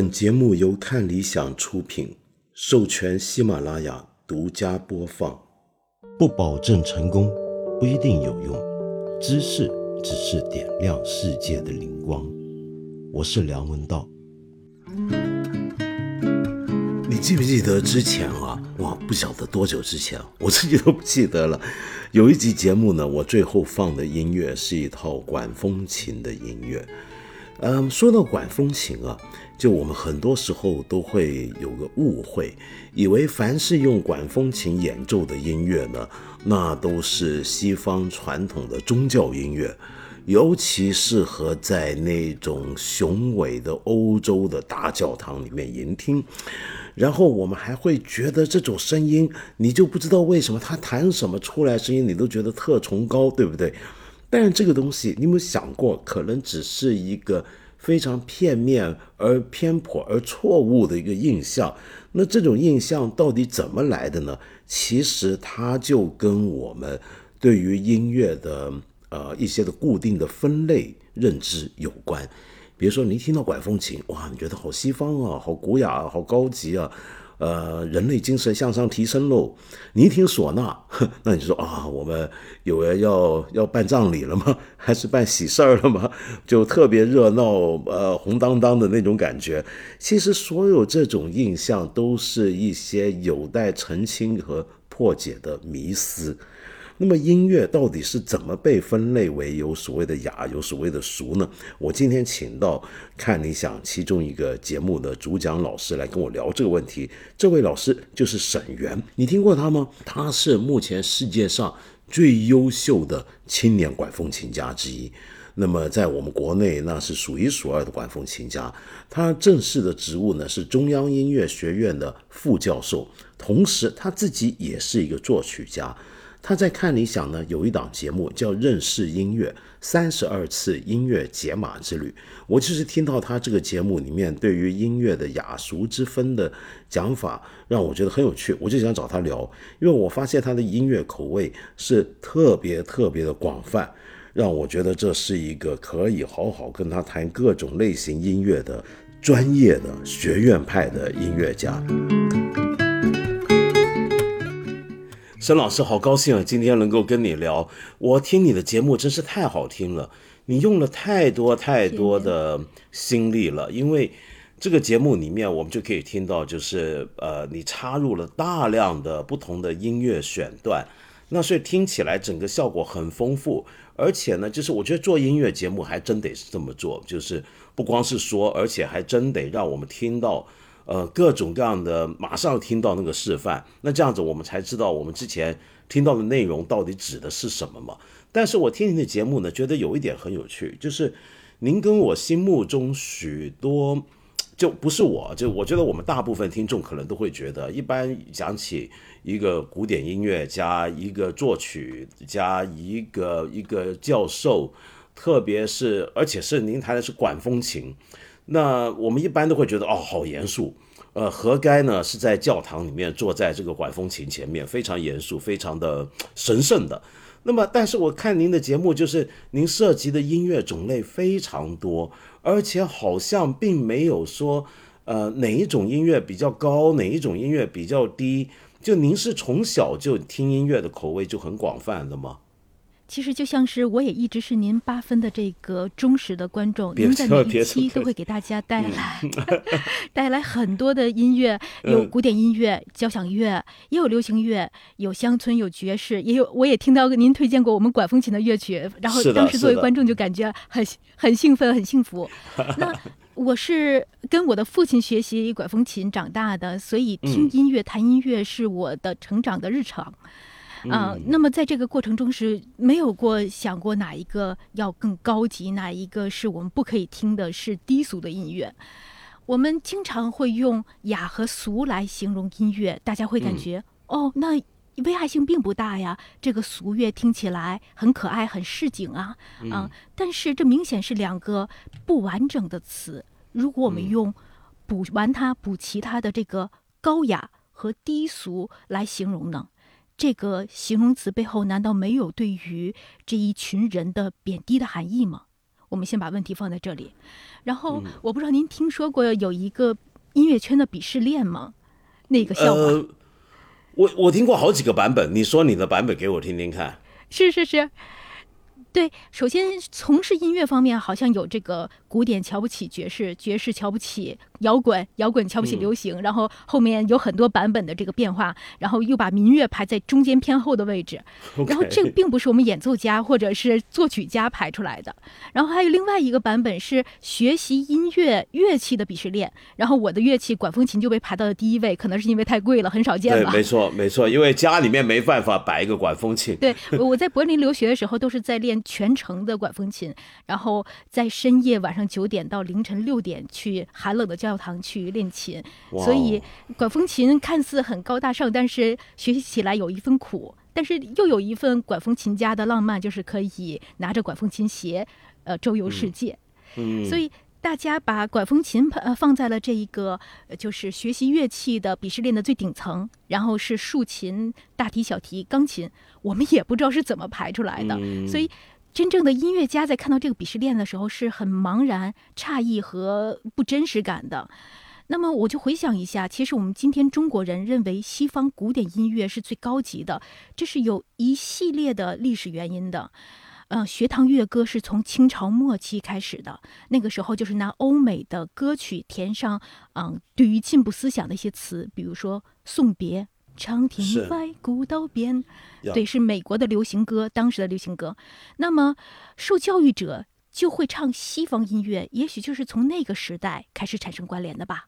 本节目由看理想出品，授权喜马拉雅独家播放。不保证成功，不一定有用。知识只是点亮世界的灵光。我是梁文道。你记不记得之前啊？哇，不晓得多久之前，我自己都不记得了。有一集节目呢，我最后放的音乐是一套管风琴的音乐。嗯，说到管风琴啊，就我们很多时候都会有个误会，以为凡是用管风琴演奏的音乐呢，那都是西方传统的宗教音乐，尤其适合在那种雄伟的欧洲的大教堂里面聆听。然后我们还会觉得这种声音，你就不知道为什么他弹什么出来声音，你都觉得特崇高，对不对？但是这个东西，你有没有想过，可能只是一个非常片面而偏颇而错误的一个印象？那这种印象到底怎么来的呢？其实它就跟我们对于音乐的呃一些的固定的分类认知有关。比如说，你一听到管风琴，哇，你觉得好西方啊，好古雅啊，好高级啊，呃，人类精神向上提升喽。你一听唢呐，那你说啊，我们有人要要办葬礼了吗？还是办喜事儿了吗？就特别热闹，呃，红当当的那种感觉。其实，所有这种印象都是一些有待澄清和破解的迷思。那么音乐到底是怎么被分类为有所谓的雅，有所谓的俗呢？我今天请到看理想其中一个节目的主讲老师来跟我聊这个问题。这位老师就是沈源，你听过他吗？他是目前世界上最优秀的青年管风琴家之一。那么在我们国内，那是数一数二的管风琴家。他正式的职务呢是中央音乐学院的副教授，同时他自己也是一个作曲家。他在看理想呢，有一档节目叫《认识音乐三十二次音乐解码之旅》。我就是听到他这个节目里面对于音乐的雅俗之分的讲法，让我觉得很有趣，我就想找他聊。因为我发现他的音乐口味是特别特别的广泛，让我觉得这是一个可以好好跟他谈各种类型音乐的专业的学院派的音乐家。沈老师，好高兴啊！今天能够跟你聊，我听你的节目真是太好听了。你用了太多太多的心力了，因为这个节目里面我们就可以听到，就是呃，你插入了大量的不同的音乐选段，那所以听起来整个效果很丰富。而且呢，就是我觉得做音乐节目还真得是这么做，就是不光是说，而且还真得让我们听到。呃，各种各样的，马上听到那个示范，那这样子我们才知道我们之前听到的内容到底指的是什么嘛？但是我听您的节目呢，觉得有一点很有趣，就是您跟我心目中许多，就不是我，就我觉得我们大部分听众可能都会觉得，一般讲起一个古典音乐家、一个作曲家、一个一个教授，特别是而且是您弹的是管风琴。那我们一般都会觉得哦，好严肃，呃，何该呢？是在教堂里面坐在这个管风琴前面，非常严肃，非常的神圣的。那么，但是我看您的节目，就是您涉及的音乐种类非常多，而且好像并没有说，呃，哪一种音乐比较高，哪一种音乐比较低。就您是从小就听音乐的口味就很广泛的吗？其实就像是我也一直是您八分的这个忠实的观众，您在每一期都会给大家带来 带来很多的音乐，有古典音乐、交响乐，也有流行乐，有乡村，有爵士，也有我也听到您推荐过我们管风琴的乐曲，然后当时作为观众就感觉很很兴奋，很幸福。那我是跟我的父亲学习管风琴长大的，所以听音乐、弹音乐是我的成长的日常。啊，那么在这个过程中是没有过想过哪一个要更高级，哪一个是我们不可以听的，是低俗的音乐。我们经常会用雅和俗来形容音乐，大家会感觉哦，那危害性并不大呀。这个俗乐听起来很可爱，很市井啊，啊，但是这明显是两个不完整的词。如果我们用补完它，补齐它的这个高雅和低俗来形容呢？这个形容词背后难道没有对于这一群人的贬低的含义吗？我们先把问题放在这里。然后我不知道您听说过有一个音乐圈的鄙视链吗？那个笑话，我我听过好几个版本，你说你的版本给我听听看。是是是。对，首先从事音乐方面，好像有这个古典瞧不起爵士，爵士瞧不起摇滚，摇滚瞧不起流行，然后后面有很多版本的这个变化，然后又把民乐排在中间偏后的位置，然后这个并不是我们演奏家或者是作曲家排出来的，然后还有另外一个版本是学习音乐乐器的鄙视链，然后我的乐器管风琴就被排到了第一位，可能是因为太贵了，很少见吧？没错没错，因为家里面没办法摆一个管风琴。对，我在柏林留学的时候都是在练。全程的管风琴，然后在深夜晚上九点到凌晨六点去寒冷的教堂去练琴，所以管风琴看似很高大上，但是学习起来有一份苦，但是又有一份管风琴家的浪漫，就是可以拿着管风琴鞋，呃，周游世界。嗯，所以大家把管风琴呃放在了这一个就是学习乐器的鄙视链的最顶层，然后是竖琴、大提、小提、钢琴，我们也不知道是怎么排出来的，所以。真正的音乐家在看到这个鄙视链的时候是很茫然、诧异和不真实感的。那么我就回想一下，其实我们今天中国人认为西方古典音乐是最高级的，这是有一系列的历史原因的。嗯，学堂乐歌是从清朝末期开始的，那个时候就是拿欧美的歌曲填上嗯对于进步思想的一些词，比如说送别。长亭外，古道边，对，是美国的流行歌，当时的流行歌。那么，受教育者就会唱西方音乐，也许就是从那个时代开始产生关联的吧。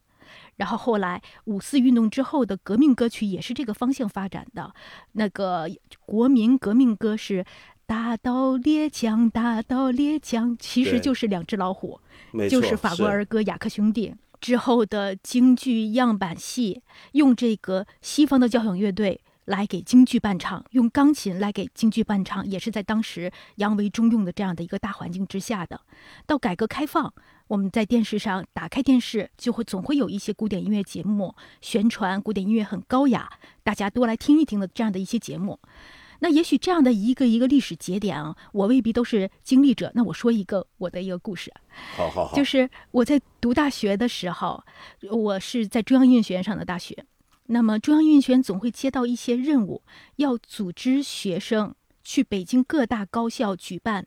然后后来五四运动之后的革命歌曲也是这个方向发展的。那个国民革命歌是“大刀猎枪，大刀猎枪”，其实就是两只老虎，就是法国儿歌《雅克兄弟》。之后的京剧样板戏，用这个西方的交响乐队来给京剧伴唱，用钢琴来给京剧伴唱，也是在当时扬为中用的这样的一个大环境之下的。到改革开放，我们在电视上打开电视，就会总会有一些古典音乐节目，宣传古典音乐很高雅，大家多来听一听的这样的一些节目。那也许这样的一个一个历史节点啊，我未必都是经历者。那我说一个我的一个故事，好好好，就是我在读大学的时候，我是在中央音乐学院上的大学。那么中央音乐学院总会接到一些任务，要组织学生去北京各大高校举办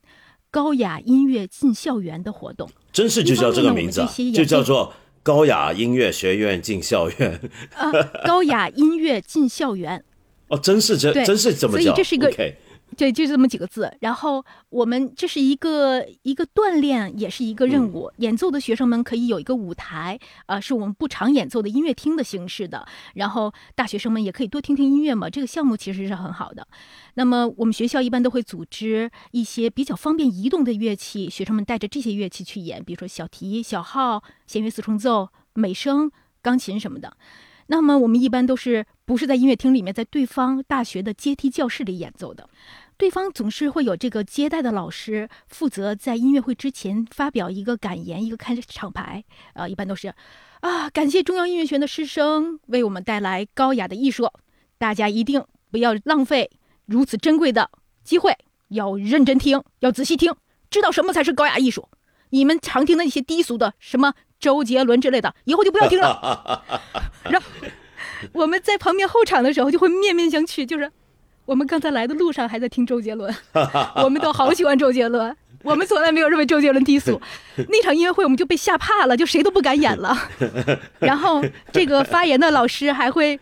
高雅音乐进校园的活动。真是就叫这个名字，就叫做高雅音乐学院进校园。呃，高雅音乐进校园。哦，真是这，真是这么叫。所以这是一个，对，就这么几个字。然后我们这是一个一个锻炼，也是一个任务。演奏的学生们可以有一个舞台，啊，是我们不常演奏的音乐厅的形式的。然后大学生们也可以多听听音乐嘛。这个项目其实是很好的。那么我们学校一般都会组织一些比较方便移动的乐器，学生们带着这些乐器去演，比如说小提、小号、弦乐四重奏、美声、钢琴什么的。那么我们一般都是不是在音乐厅里面，在对方大学的阶梯教室里演奏的。对方总是会有这个接待的老师负责在音乐会之前发表一个感言，一个开场白。啊，一般都是啊，感谢中央音乐学院的师生为我们带来高雅的艺术，大家一定不要浪费如此珍贵的机会，要认真听，要仔细听，知道什么才是高雅艺术。你们常听的那些低俗的什么。周杰伦之类的，以后就不要听了。然后我们在旁边候场的时候，就会面面相觑。就是我们刚才来的路上还在听周杰伦，我们都好喜欢周杰伦，我们从来没有认为周杰伦低俗。那场音乐会我们就被吓怕了，就谁都不敢演了。然后这个发言的老师还会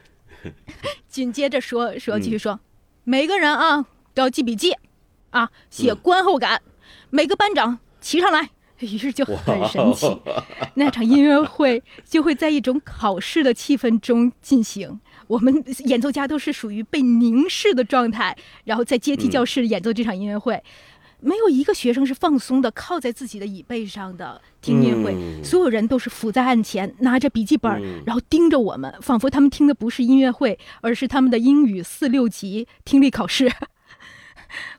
紧接着说说继续说，每个人啊都要记笔记啊，写观后感，每个班长齐上来。于是就很神奇，那场音乐会就会在一种考试的气氛中进行。我们演奏家都是属于被凝视的状态，然后在阶梯教室演奏这场音乐会，没有一个学生是放松的，靠在自己的椅背上的听音乐会。所有人都是伏在案前，拿着笔记本，然后盯着我们，仿佛他们听的不是音乐会，而是他们的英语四六级听力考试。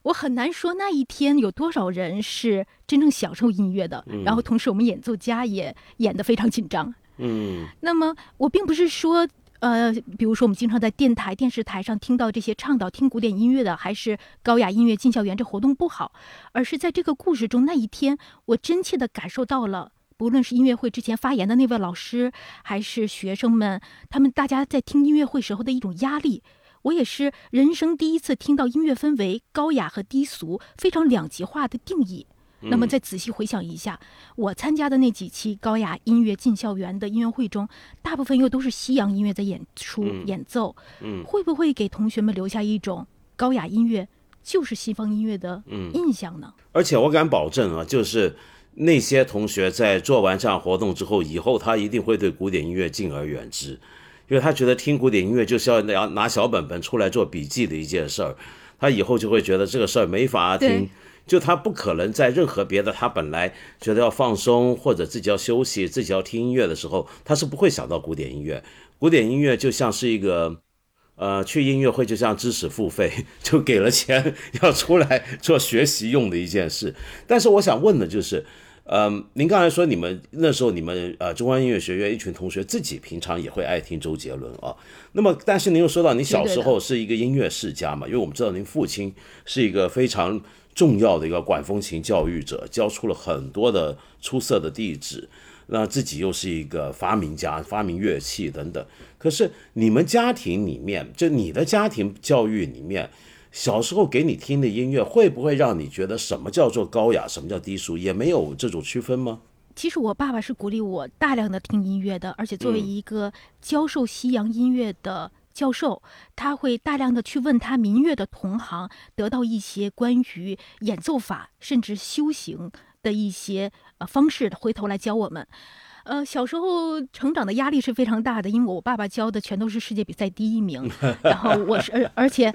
我很难说那一天有多少人是真正享受音乐的，然后同时我们演奏家也演得非常紧张。嗯，那么我并不是说呃，比如说我们经常在电台、电视台上听到这些倡导听古典音乐的，还是高雅音乐进校园这活动不好，而是在这个故事中那一天，我真切的感受到了，不论是音乐会之前发言的那位老师，还是学生们，他们大家在听音乐会时候的一种压力。我也是人生第一次听到音乐分为高雅和低俗非常两极化的定义。那么再仔细回想一下，我参加的那几期高雅音乐进校园的音乐会中，大部分又都是西洋音乐在演出演奏。嗯，会不会给同学们留下一种高雅音乐就是西方音乐的印象呢？而且我敢保证啊，就是那些同学在做完这样活动之后，以后他一定会对古典音乐敬而远之。因为他觉得听古典音乐就是要拿拿小本本出来做笔记的一件事儿，他以后就会觉得这个事儿没法听，就他不可能在任何别的他本来觉得要放松或者自己要休息、自己要听音乐的时候，他是不会想到古典音乐。古典音乐就像是一个，呃，去音乐会就像知识付费，就给了钱要出来做学习用的一件事。但是我想问的就是。嗯，您刚才说你们那时候你们呃中央音乐学院一群同学自己平常也会爱听周杰伦啊。那么，但是您又说到你小时候是一个音乐世家嘛？因为我们知道您父亲是一个非常重要的一个管风琴教育者，教出了很多的出色的弟子。那自己又是一个发明家，发明乐器等等。可是你们家庭里面，就你的家庭教育里面。小时候给你听的音乐会不会让你觉得什么叫做高雅，什么叫低俗，也没有这种区分吗？其实我爸爸是鼓励我大量的听音乐的，而且作为一个教授西洋音乐的教授，他会大量的去问他民乐的同行，得到一些关于演奏法甚至修行的一些呃方式，回头来教我们。呃，小时候成长的压力是非常大的，因为我爸爸教的全都是世界比赛第一名，然后我是而而且。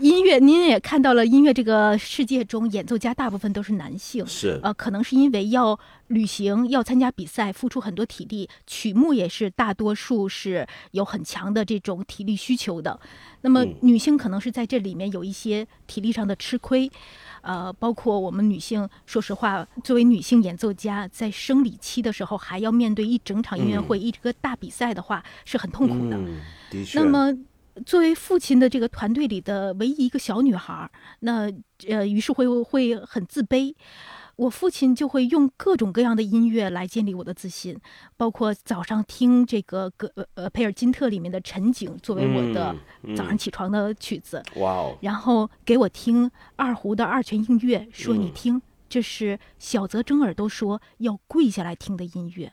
音乐，您也看到了，音乐这个世界中，演奏家大部分都是男性，是呃，可能是因为要旅行、要参加比赛，付出很多体力，曲目也是大多数是有很强的这种体力需求的。那么女性可能是在这里面有一些体力上的吃亏，呃，包括我们女性，说实话，作为女性演奏家，在生理期的时候还要面对一整场音乐会、一个大比赛的话，是很痛苦的。的确。那么。作为父亲的这个团队里的唯一一个小女孩，那呃，于是会会很自卑。我父亲就会用各种各样的音乐来建立我的自信，包括早上听这个格呃佩尔金特里面的《晨景》作为我的早上起床的曲子。哇哦！然后给我听二胡的二泉映月，说你听，这是小泽征尔都说要跪下来听的音乐。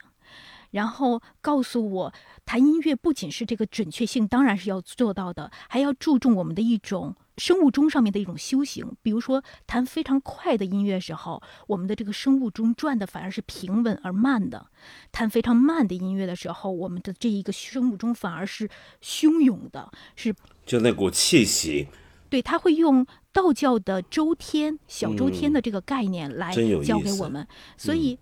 然后告诉我，弹音乐不仅是这个准确性，当然是要做到的，还要注重我们的一种生物钟上面的一种修行。比如说，弹非常快的音乐时候，我们的这个生物钟转的反而是平稳而慢的；弹非常慢的音乐的时候，我们的这一个生物钟反而是汹涌的，是就那股气息。对他会用道教的周天、小周天的这个概念来教给我们，所以。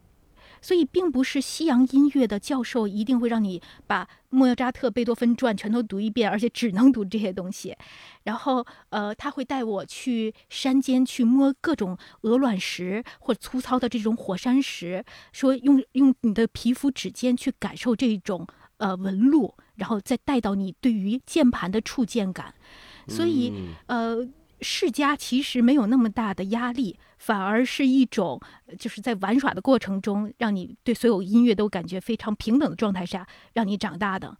所以，并不是西洋音乐的教授一定会让你把莫扎特、贝多芬传全都读一遍，而且只能读这些东西。然后，呃，他会带我去山间去摸各种鹅卵石或者粗糙的这种火山石，说用用你的皮肤指尖去感受这种呃纹路，然后再带到你对于键盘的触键感。所以，呃。世家其实没有那么大的压力，反而是一种就是在玩耍的过程中，让你对所有音乐都感觉非常平等的状态下让你长大的。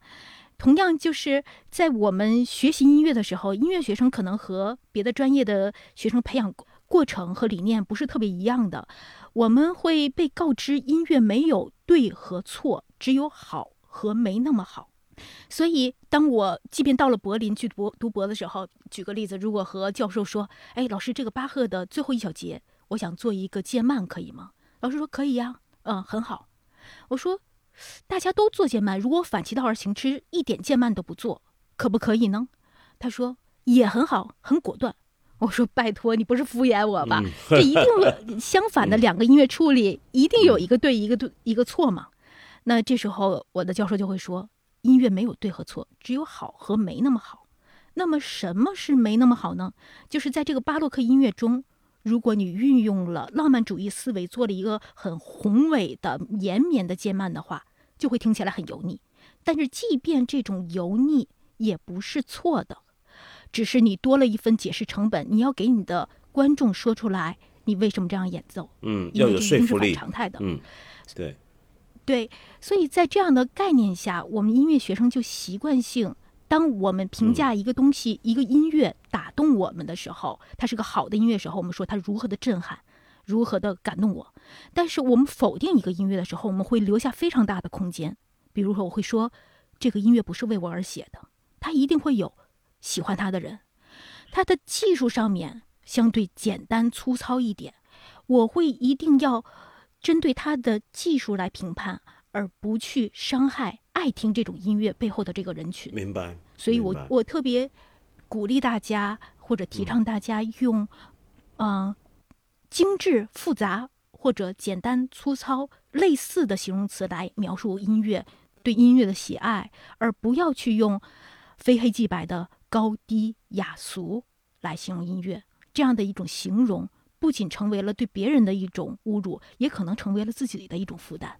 同样，就是在我们学习音乐的时候，音乐学生可能和别的专业的学生培养过程和理念不是特别一样的。我们会被告知，音乐没有对和错，只有好和没那么好。所以，当我即便到了柏林去博读博的时候，举个例子，如果和教授说：“哎，老师，这个巴赫的最后一小节，我想做一个渐慢，可以吗？”老师说：“可以呀，嗯，很好。”我说：“大家都做渐慢，如果反其道而行之，一点渐慢都不做，可不可以呢？”他说：“也很好，很果断。”我说：“拜托，你不是敷衍我吧？这一定 相反的两个音乐处理，一定有一个对，一个对，一个错嘛？那这时候，我的教授就会说。”音乐没有对和错，只有好和没那么好。那么什么是没那么好呢？就是在这个巴洛克音乐中，如果你运用了浪漫主义思维，做了一个很宏伟的、延绵的渐慢的话，就会听起来很油腻。但是即便这种油腻也不是错的，只是你多了一份解释成本，你要给你的观众说出来你为什么这样演奏。嗯，要有说服力。常态的。嗯，对。对，所以在这样的概念下，我们音乐学生就习惯性，当我们评价一个东西、一个音乐打动我们的时候，它是个好的音乐时候，我们说它如何的震撼，如何的感动我。但是我们否定一个音乐的时候，我们会留下非常大的空间。比如说，我会说，这个音乐不是为我而写的，它一定会有喜欢它的人。它的技术上面相对简单粗糙一点，我会一定要。针对他的技术来评判，而不去伤害爱听这种音乐背后的这个人群。明白。所以我我特别鼓励大家，或者提倡大家用，嗯，精致、复杂或者简单、粗糙类似的形容词来描述音乐，对音乐的喜爱，而不要去用非黑即白的高低雅俗来形容音乐这样的一种形容。不仅成为了对别人的一种侮辱，也可能成为了自己的一种负担。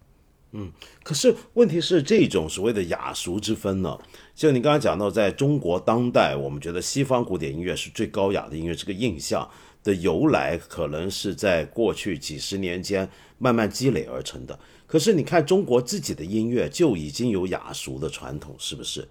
嗯，可是问题是，这种所谓的雅俗之分呢？就你刚刚讲到，在中国当代，我们觉得西方古典音乐是最高雅的音乐，这个印象的由来，可能是在过去几十年间慢慢积累而成的。可是你看，中国自己的音乐就已经有雅俗的传统，是不是？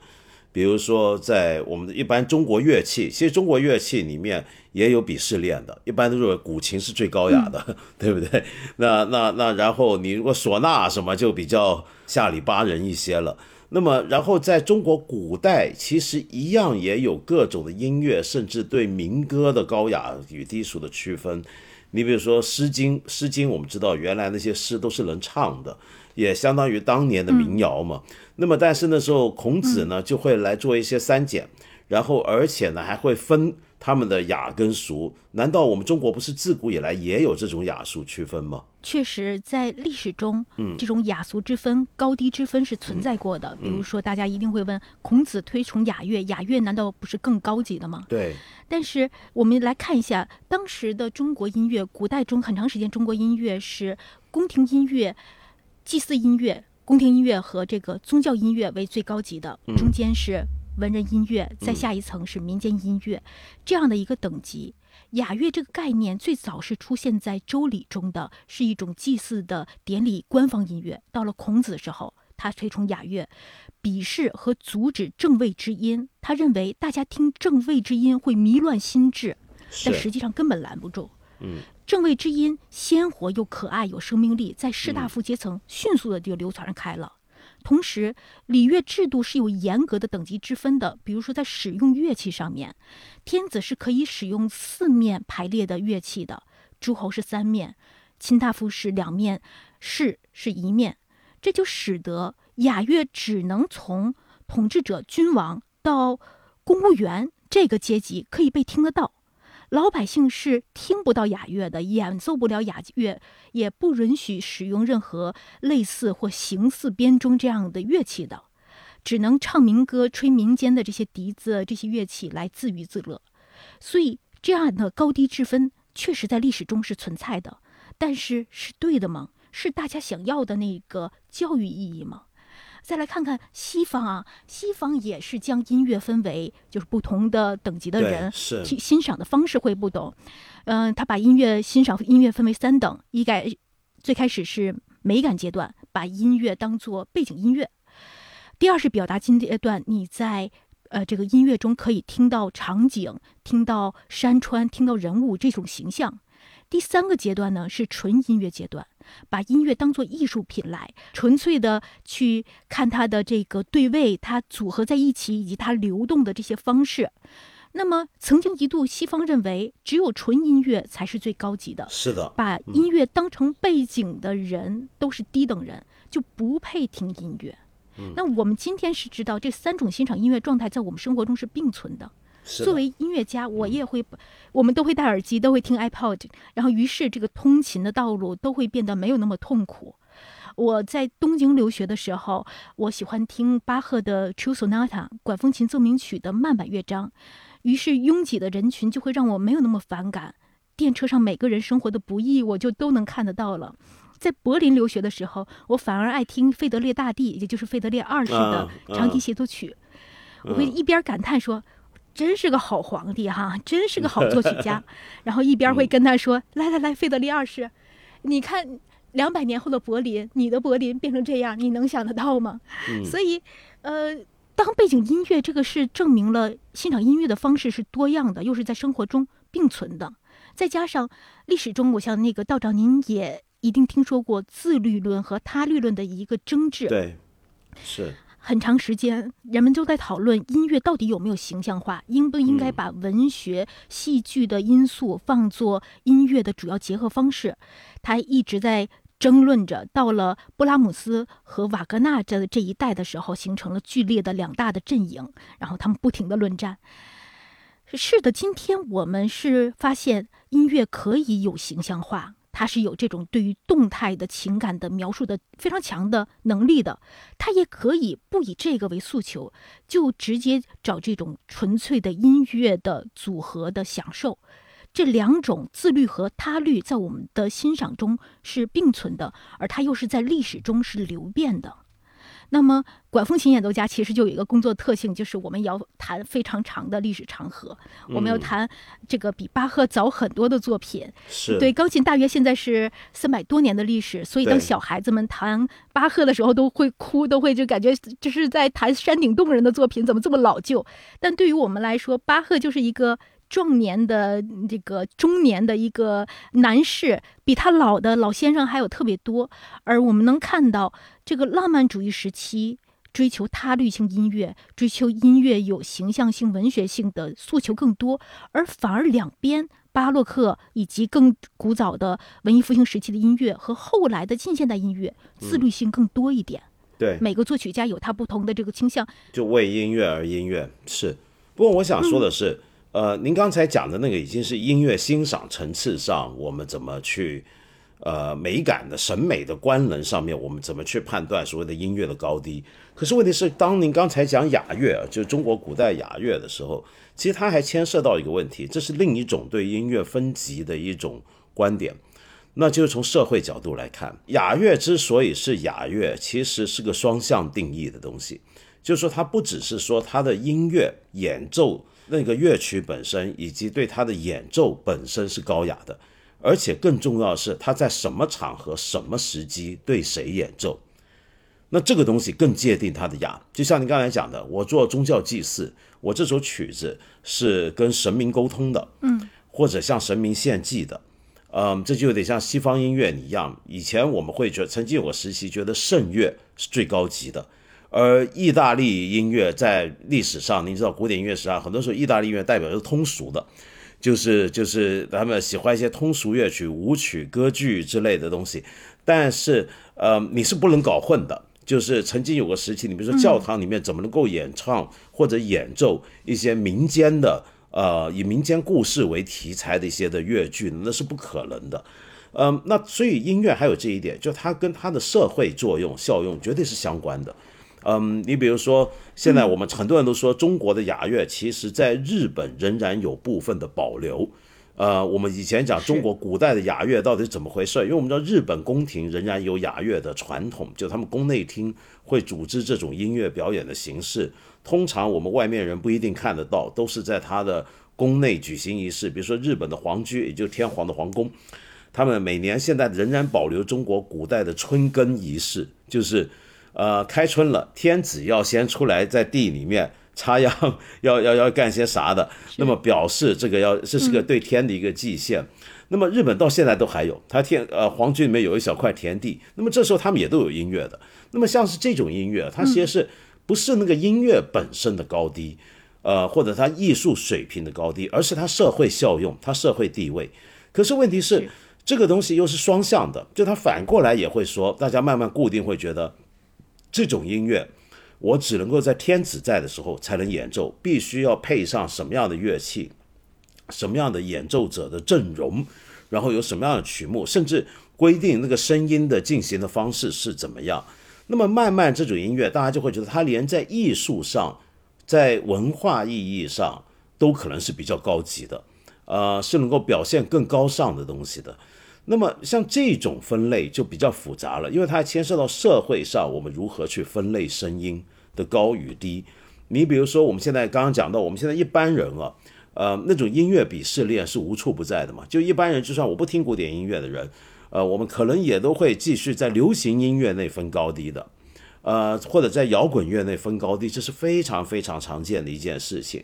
比如说，在我们的一般中国乐器，其实中国乐器里面也有鄙视链的，一般都是古琴是最高雅的，对不对？那那那，然后你如果唢呐什么就比较下里巴人一些了。那么，然后在中国古代，其实一样也有各种的音乐，甚至对民歌的高雅与低俗的区分。你比如说《诗经》，《诗经》我们知道，原来那些诗都是能唱的。也相当于当年的民谣嘛。那么，但是那时候孔子呢就会来做一些删减，然后而且呢还会分他们的雅跟俗。难道我们中国不是自古以来也有这种雅俗区分吗？确实，在历史中，嗯，这种雅俗之分、高低之分是存在过的。比如说，大家一定会问：孔子推崇雅乐，雅乐难道不是更高级的吗？对。但是我们来看一下当时的中国音乐，古代中很长时间，中国音乐是宫廷音乐。祭祀音乐、宫廷音乐和这个宗教音乐为最高级的，中间是文人音乐，再下一层是民间音乐，这样的一个等级。雅乐这个概念最早是出现在《周礼》中的，是一种祭祀的典礼官方音乐。到了孔子的时候，他推崇雅乐，鄙视和阻止正位之音。他认为大家听正位之音会迷乱心智，但实际上根本拦不住。嗯。正位之音鲜活又可爱，有生命力，在士大夫阶层迅速的就流传开了。同时，礼乐制度是有严格的等级之分的。比如说，在使用乐器上面，天子是可以使用四面排列的乐器的，诸侯是三面，卿大夫是两面，士是一面。这就使得雅乐只能从统治者君王到公务员这个阶级可以被听得到。老百姓是听不到雅乐的，演奏不了雅乐，也不允许使用任何类似或形似编钟这样的乐器的，只能唱民歌、吹民间的这些笛子、这些乐器来自娱自乐。所以，这样的高低之分确实在历史中是存在的，但是是对的吗？是大家想要的那个教育意义吗？再来看看西方啊，西方也是将音乐分为就是不同的等级的人，是欣赏的方式会不同。嗯，他把音乐欣赏音乐分为三等，一概最开始是美感阶段，把音乐当做背景音乐；第二是表达阶段，你在呃这个音乐中可以听到场景、听到山川、听到人物这种形象；第三个阶段呢是纯音乐阶段。把音乐当做艺术品来，纯粹的去看它的这个对位，它组合在一起，以及它流动的这些方式。那么，曾经一度西方认为只有纯音乐才是最高级的，是的，把音乐当成背景的人都是低等人，就不配听音乐。那我们今天是知道这三种欣赏音乐状态在我们生活中是并存的。作为音乐家，我也会，我们都会戴耳机，都会听 iPod，然后于是这个通勤的道路都会变得没有那么痛苦。我在东京留学的时候，我喜欢听巴赫的《True Sonata》管风琴奏鸣曲的慢板乐章，于是拥挤的人群就会让我没有那么反感。电车上每个人生活的不易，我就都能看得到了。在柏林留学的时候，我反而爱听费德列大帝，也就是费德列二世的长笛协奏曲。我会一边感叹说：“真是个好皇帝哈，真是个好作曲家。”然后一边会跟他说：“来来来，费德利二世，你看两百年后的柏林，你的柏林变成这样，你能想得到吗？”所以，呃，当背景音乐这个是证明了欣赏音乐的方式是多样的，又是在生活中并存的。再加上历史中，我想那个道长您也一定听说过自律论和他律论的一个争执。对，是。很长时间，人们都在讨论音乐到底有没有形象化，应不应该把文学、戏剧的因素放作音乐的主要结合方式。他一直在争论着。到了布拉姆斯和瓦格纳这这一代的时候，形成了剧烈的两大的阵营，然后他们不停的论战。是的，今天我们是发现音乐可以有形象化。他是有这种对于动态的情感的描述的非常强的能力的，他也可以不以这个为诉求，就直接找这种纯粹的音乐的组合的享受。这两种自律和他律在我们的欣赏中是并存的，而它又是在历史中是流变的。那么，管风琴演奏家其实就有一个工作特性，就是我们要弹非常长的历史长河，我们要弹这个比巴赫早很多的作品。是对钢琴大约现在是三百多年的历史，所以当小孩子们弹巴赫的时候，都会哭，都会就感觉就是在弹山顶洞人的作品，怎么这么老旧？但对于我们来说，巴赫就是一个。壮年的这个中年的一个男士，比他老的老先生还有特别多。而我们能看到，这个浪漫主义时期追求他律性音乐，追求音乐有形象性、文学性的诉求更多，而反而两边巴洛克以及更古早的文艺复兴时期的音乐和后来的近现代音乐自律性更多一点。对，每个作曲家有他不同的这个倾向，就为音乐而音乐是。不过我想说的是。呃，您刚才讲的那个已经是音乐欣赏层次上，我们怎么去，呃，美感的审美的官能上面，我们怎么去判断所谓的音乐的高低？可是问题是，当您刚才讲雅乐，就是中国古代雅乐的时候，其实它还牵涉到一个问题，这是另一种对音乐分级的一种观点，那就是从社会角度来看，雅乐之所以是雅乐，其实是个双向定义的东西，就是说它不只是说它的音乐演奏。那个乐曲本身以及对他的演奏本身是高雅的，而且更重要的是他在什么场合、什么时机对谁演奏，那这个东西更界定他的雅。就像你刚才讲的，我做宗教祭祀，我这首曲子是跟神明沟通的，嗯，或者向神明献祭的，嗯，这就有点像西方音乐一样。以前我们会觉得，曾经有个时期觉得圣乐是最高级的。而意大利音乐在历史上，您知道古典音乐史上，很多时候意大利音乐代表是通俗的，就是就是他们喜欢一些通俗乐曲、舞曲、歌剧之类的东西。但是，呃，你是不能搞混的。就是曾经有个时期，你比如说教堂里面怎么能够演唱或者演奏一些民间的，呃，以民间故事为题材的一些的乐剧，那是不可能的。嗯，那所以音乐还有这一点，就它跟它的社会作用效用绝对是相关的。嗯，你比如说，现在我们很多人都说中国的雅乐，其实在日本仍然有部分的保留。呃，我们以前讲中国古代的雅乐到底怎么回事？因为我们知道日本宫廷仍然有雅乐的传统，就他们宫内厅会组织这种音乐表演的形式。通常我们外面人不一定看得到，都是在他的宫内举行仪式。比如说日本的皇居，也就是天皇的皇宫，他们每年现在仍然保留中国古代的春耕仪式，就是。呃，开春了，天子要先出来在地里面插秧，要要要干些啥的？那么表示这个要这是个对天的一个祭献。那么日本到现在都还有，他天呃皇居里面有一小块田地，那么这时候他们也都有音乐的。那么像是这种音乐，它其实是不是那个音乐本身的高低，呃，或者它艺术水平的高低，而是它社会效用、它社会地位。可是问题是，这个东西又是双向的，就它反过来也会说，大家慢慢固定会觉得。这种音乐，我只能够在天子在的时候才能演奏，必须要配上什么样的乐器，什么样的演奏者的阵容，然后有什么样的曲目，甚至规定那个声音的进行的方式是怎么样。那么慢慢这种音乐，大家就会觉得它连在艺术上，在文化意义上都可能是比较高级的，呃，是能够表现更高尚的东西的。那么像这种分类就比较复杂了，因为它牵涉到社会上我们如何去分类声音的高与低。你比如说，我们现在刚刚讲到，我们现在一般人啊，呃，那种音乐鄙视链是无处不在的嘛。就一般人，就算我不听古典音乐的人，呃，我们可能也都会继续在流行音乐内分高低的，呃，或者在摇滚乐内分高低，这是非常非常常见的一件事情。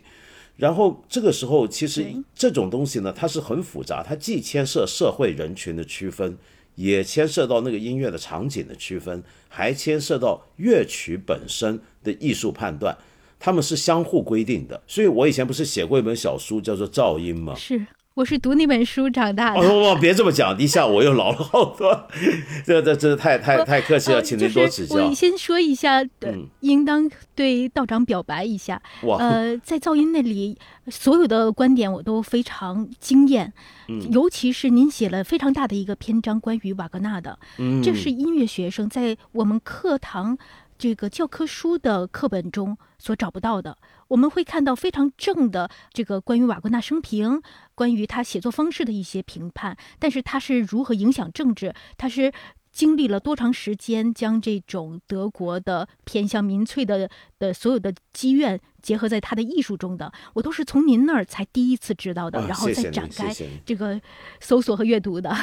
然后这个时候，其实这种东西呢，它是很复杂，它既牵涉社会人群的区分，也牵涉到那个音乐的场景的区分，还牵涉到乐曲本身的艺术判断，他们是相互规定的。所以我以前不是写过一本小书，叫做《噪音》吗？是。我是读那本书长大的。哦，别这么讲，一下我又老了好多。这这这太太太客气了，请您多指教。我先说一下，嗯，应当对道长表白一下。呃，在噪音那里，所有的观点我都非常惊艳。嗯，尤其是您写了非常大的一个篇章关于瓦格纳的。嗯，这是音乐学生在我们课堂这个教科书的课本中所找不到的。我们会看到非常正的这个关于瓦格纳生平，关于他写作方式的一些评判，但是他是如何影响政治？他是经历了多长时间，将这种德国的偏向民粹的的所有的积怨结合在他的艺术中的？我都是从您那儿才第一次知道的，然后再展开这个搜索和阅读的。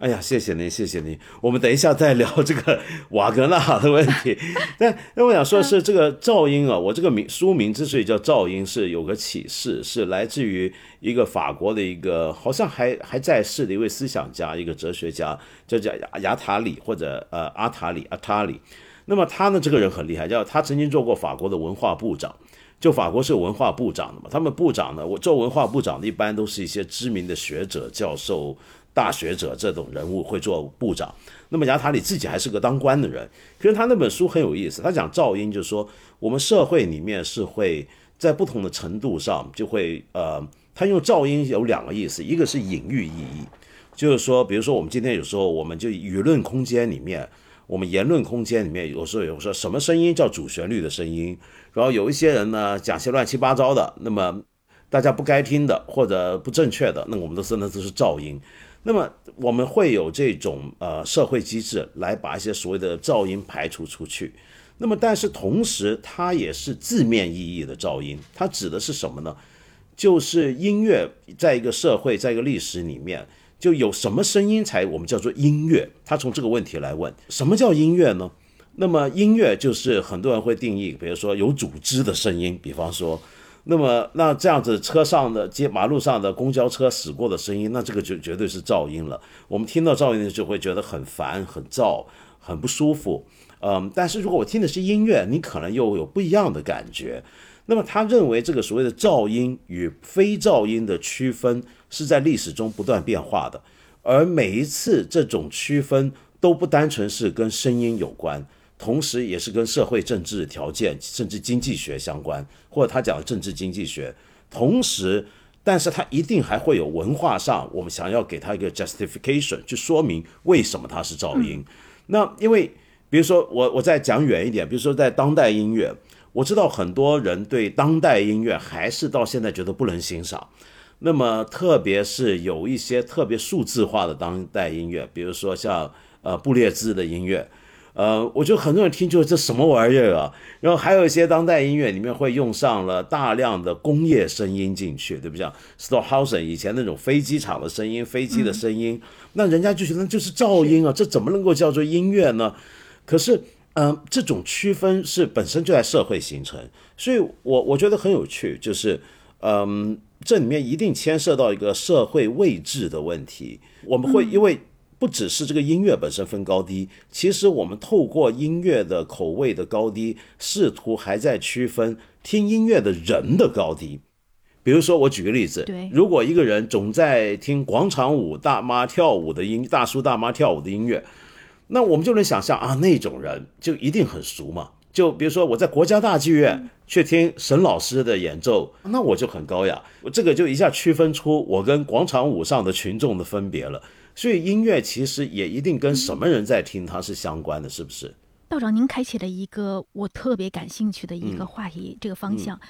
哎呀，谢谢您，谢谢您。我们等一下再聊这个 瓦格纳的问题。但那我想说的是，这个噪音啊，我这个名书名之所以叫噪音，是有个启示，是来自于一个法国的一个好像还还在世的一位思想家，一个哲学家，叫叫雅塔里或者呃阿塔里阿塔里。那么他呢，这个人很厉害，叫他曾经做过法国的文化部长。就法国是有文化部长的嘛，他们部长呢，我做文化部长的一般都是一些知名的学者、教授。大学者这种人物会做部长，那么雅塔里自己还是个当官的人。可是他那本书很有意思，他讲噪音，就是说我们社会里面是会在不同的程度上就会呃，他用噪音有两个意思，一个是隐喻意义，就是说，比如说我们今天有时候我们就舆论空间里面，我们言论空间里面有时候有说什么声音叫主旋律的声音，然后有一些人呢讲些乱七八糟的，那么大家不该听的或者不正确的，那我们都说那都是噪音。那么我们会有这种呃社会机制来把一些所谓的噪音排除出去。那么但是同时它也是字面意义的噪音，它指的是什么呢？就是音乐在一个社会在一个历史里面就有什么声音才我们叫做音乐？他从这个问题来问，什么叫音乐呢？那么音乐就是很多人会定义，比如说有组织的声音，比方说。那么，那这样子车上的街马路上的公交车驶过的声音，那这个就绝对是噪音了。我们听到噪音就会觉得很烦、很燥、很不舒服。嗯，但是如果我听的是音乐，你可能又有不一样的感觉。那么他认为这个所谓的噪音与非噪音的区分是在历史中不断变化的，而每一次这种区分都不单纯是跟声音有关。同时，也是跟社会政治条件甚至经济学相关，或者他讲的政治经济学。同时，但是他一定还会有文化上，我们想要给他一个 justification，去说明为什么它是噪音。那因为，比如说我我再讲远一点，比如说在当代音乐，我知道很多人对当代音乐还是到现在觉得不能欣赏。那么，特别是有一些特别数字化的当代音乐，比如说像呃布列兹的音乐。呃，我觉得很多人听就这什么玩意儿啊？然后还有一些当代音乐里面会用上了大量的工业声音进去，对不对？像 s t o r h o u s e n 以前那种飞机场的声音、飞机的声音，那人家就觉得就是噪音啊，这怎么能够叫做音乐呢？可是，嗯，这种区分是本身就在社会形成，所以我我觉得很有趣，就是，嗯，这里面一定牵涉到一个社会位置的问题，我们会因为。不只是这个音乐本身分高低，其实我们透过音乐的口味的高低，试图还在区分听音乐的人的高低。比如说，我举个例子，如果一个人总在听广场舞大妈跳舞的音，大叔大妈跳舞的音乐，那我们就能想象啊，那种人就一定很熟嘛。就比如说我在国家大剧院去听沈老师的演奏，那我就很高雅，我这个就一下区分出我跟广场舞上的群众的分别了。所以音乐其实也一定跟什么人在听它是相关的，是不是？道长，您开启了一个我特别感兴趣的一个话题，这个方向。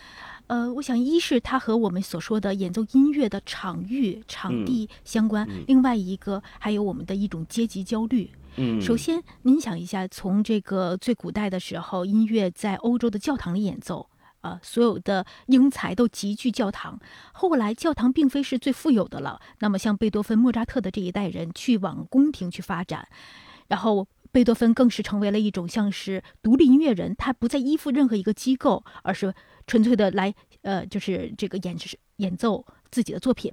呃，我想一是它和我们所说的演奏音乐的场域、场地相关，另外一个还有我们的一种阶级焦虑。嗯，首先您想一下，从这个最古代的时候，音乐在欧洲的教堂里演奏。啊，所有的英才都集聚教堂。后来，教堂并非是最富有的了。那么，像贝多芬、莫扎特的这一代人去往宫廷去发展，然后贝多芬更是成为了一种像是独立音乐人，他不再依附任何一个机构，而是纯粹的来呃，就是这个演演奏自己的作品。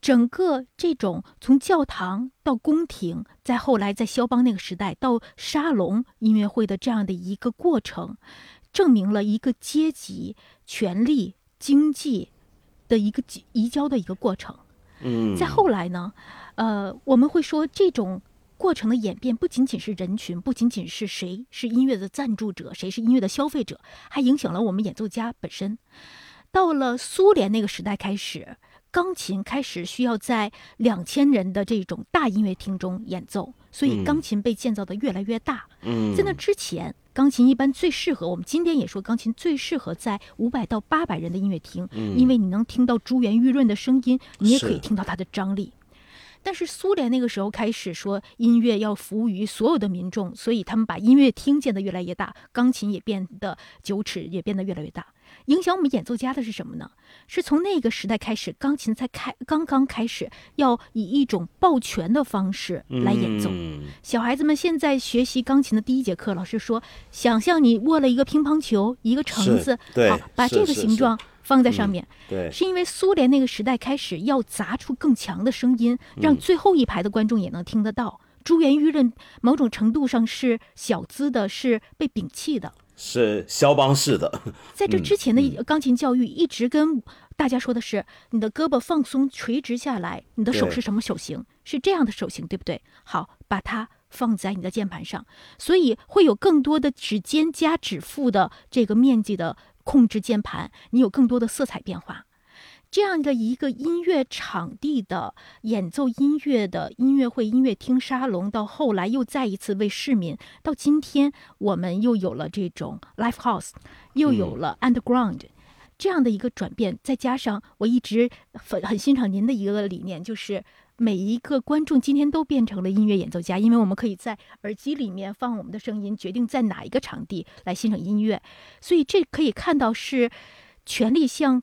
整个这种从教堂到宫廷，再后来在肖邦那个时代到沙龙音乐会的这样的一个过程。证明了一个阶级、权力、经济的一个移交的一个过程。嗯，再后来呢，呃，我们会说这种过程的演变不仅仅是人群，不仅仅是谁是音乐的赞助者，谁是音乐的消费者，还影响了我们演奏家本身。到了苏联那个时代开始，钢琴开始需要在两千人的这种大音乐厅中演奏，所以钢琴被建造的越来越大。嗯，在那之前。钢琴一般最适合我们今天也说，钢琴最适合在五百到八百人的音乐厅，因为你能听到珠圆玉润的声音，你也可以听到它的张力。但是苏联那个时候开始说音乐要服务于所有的民众，所以他们把音乐厅建得越来越大，钢琴也变得九尺，也变得越来越大。影响我们演奏家的是什么呢？是从那个时代开始，钢琴才开刚刚开始要以一种抱拳的方式来演奏。小孩子们现在学习钢琴的第一节课，老师说：想象你握了一个乒乓球，一个橙子，好，把这个形状放在上面。对，是因为苏联那个时代开始要砸出更强的声音，让最后一排的观众也能听得到。珠圆玉润，某种程度上是小资的，是被摒弃的。是肖邦式的，在这之前的钢琴教育一直跟大家说的是，你的胳膊放松垂直下来，你的手是什么手型？是这样的手型，对不对？好，把它放在你的键盘上，所以会有更多的指尖加指腹的这个面积的控制键盘，你有更多的色彩变化。这样的一个音乐场地的演奏音乐的音乐会、音乐厅、沙龙，到后来又再一次为市民，到今天我们又有了这种 live house，又有了 underground，这样的一个转变。再加上我一直很很欣赏您的一个理念，就是每一个观众今天都变成了音乐演奏家，因为我们可以在耳机里面放我们的声音，决定在哪一个场地来欣赏音乐。所以这可以看到是权力向。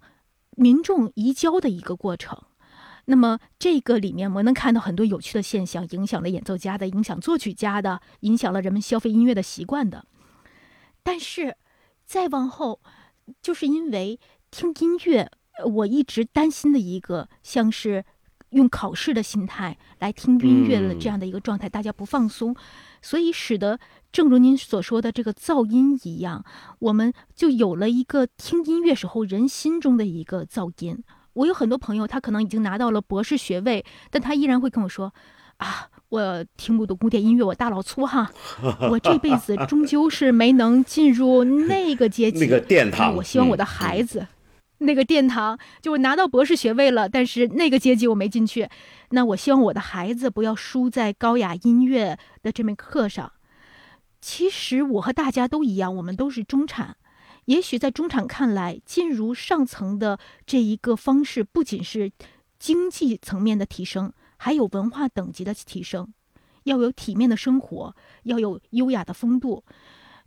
民众移交的一个过程，那么这个里面我能看到很多有趣的现象，影响了演奏家的，影响作曲家的，影响了人们消费音乐的习惯的。但是再往后，就是因为听音乐，我一直担心的一个，像是用考试的心态来听音乐的这样的一个状态，大家不放松，所以使得。正如您所说的这个噪音一样，我们就有了一个听音乐时候人心中的一个噪音。我有很多朋友，他可能已经拿到了博士学位，但他依然会跟我说：“啊，我听不懂古典音乐，我大老粗哈，我这辈子终究是没能进入那个阶级，那个殿堂。我希望我的孩子，那个殿堂，就我拿到博士学位了，但是那个阶级我没进去。那我希望我的孩子不要输在高雅音乐的这门课上。”其实我和大家都一样，我们都是中产。也许在中产看来，进入上层的这一个方式，不仅是经济层面的提升，还有文化等级的提升。要有体面的生活，要有优雅的风度。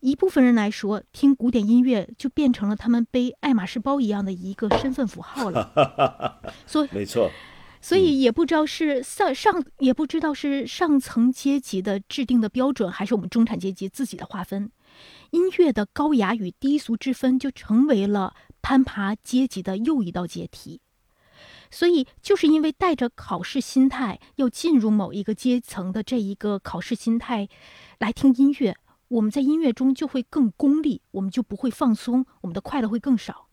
一部分人来说，听古典音乐就变成了他们背爱马仕包一样的一个身份符号了。所以，没错。所以也不知道是上上，也不知道是上层阶级的制定的标准，还是我们中产阶级自己的划分。音乐的高雅与低俗之分，就成为了攀爬阶级的又一道阶梯。所以，就是因为带着考试心态要进入某一个阶层的这一个考试心态来听音乐，我们在音乐中就会更功利，我们就不会放松，我们的快乐会更少。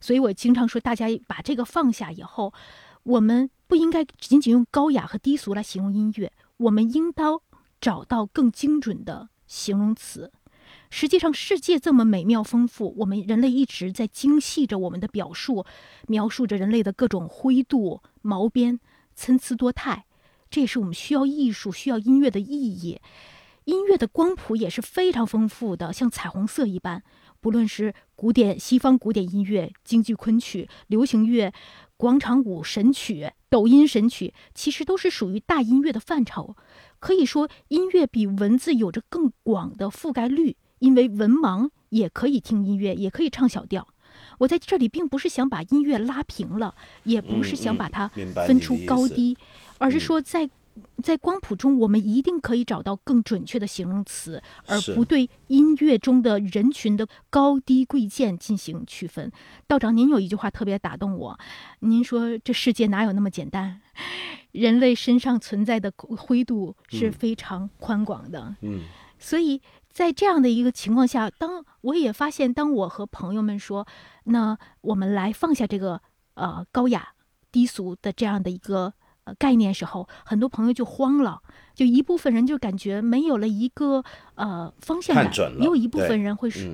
所以我经常说，大家把这个放下以后。我们不应该仅仅用高雅和低俗来形容音乐，我们应当找到更精准的形容词。实际上，世界这么美妙丰富，我们人类一直在精细着我们的表述，描述着人类的各种灰度、毛边、参差多态。这也是我们需要艺术、需要音乐的意义。音乐的光谱也是非常丰富的，像彩虹色一般。不论是古典西方古典音乐、京剧昆曲、流行乐、广场舞神曲、抖音神曲，其实都是属于大音乐的范畴。可以说，音乐比文字有着更广的覆盖率，因为文盲也可以听音乐，也可以唱小调。我在这里并不是想把音乐拉平了，也不是想把它分出高低，而是说在。在光谱中，我们一定可以找到更准确的形容词，而不对音乐中的人群的高低贵贱进行区分。道长，您有一句话特别打动我，您说这世界哪有那么简单？人类身上存在的灰度是非常宽广的。嗯，所以在这样的一个情况下，当我也发现，当我和朋友们说，那我们来放下这个呃高雅低俗的这样的一个。呃，概念时候，很多朋友就慌了，就一部分人就感觉没有了一个呃方向感，也有一部分人会说，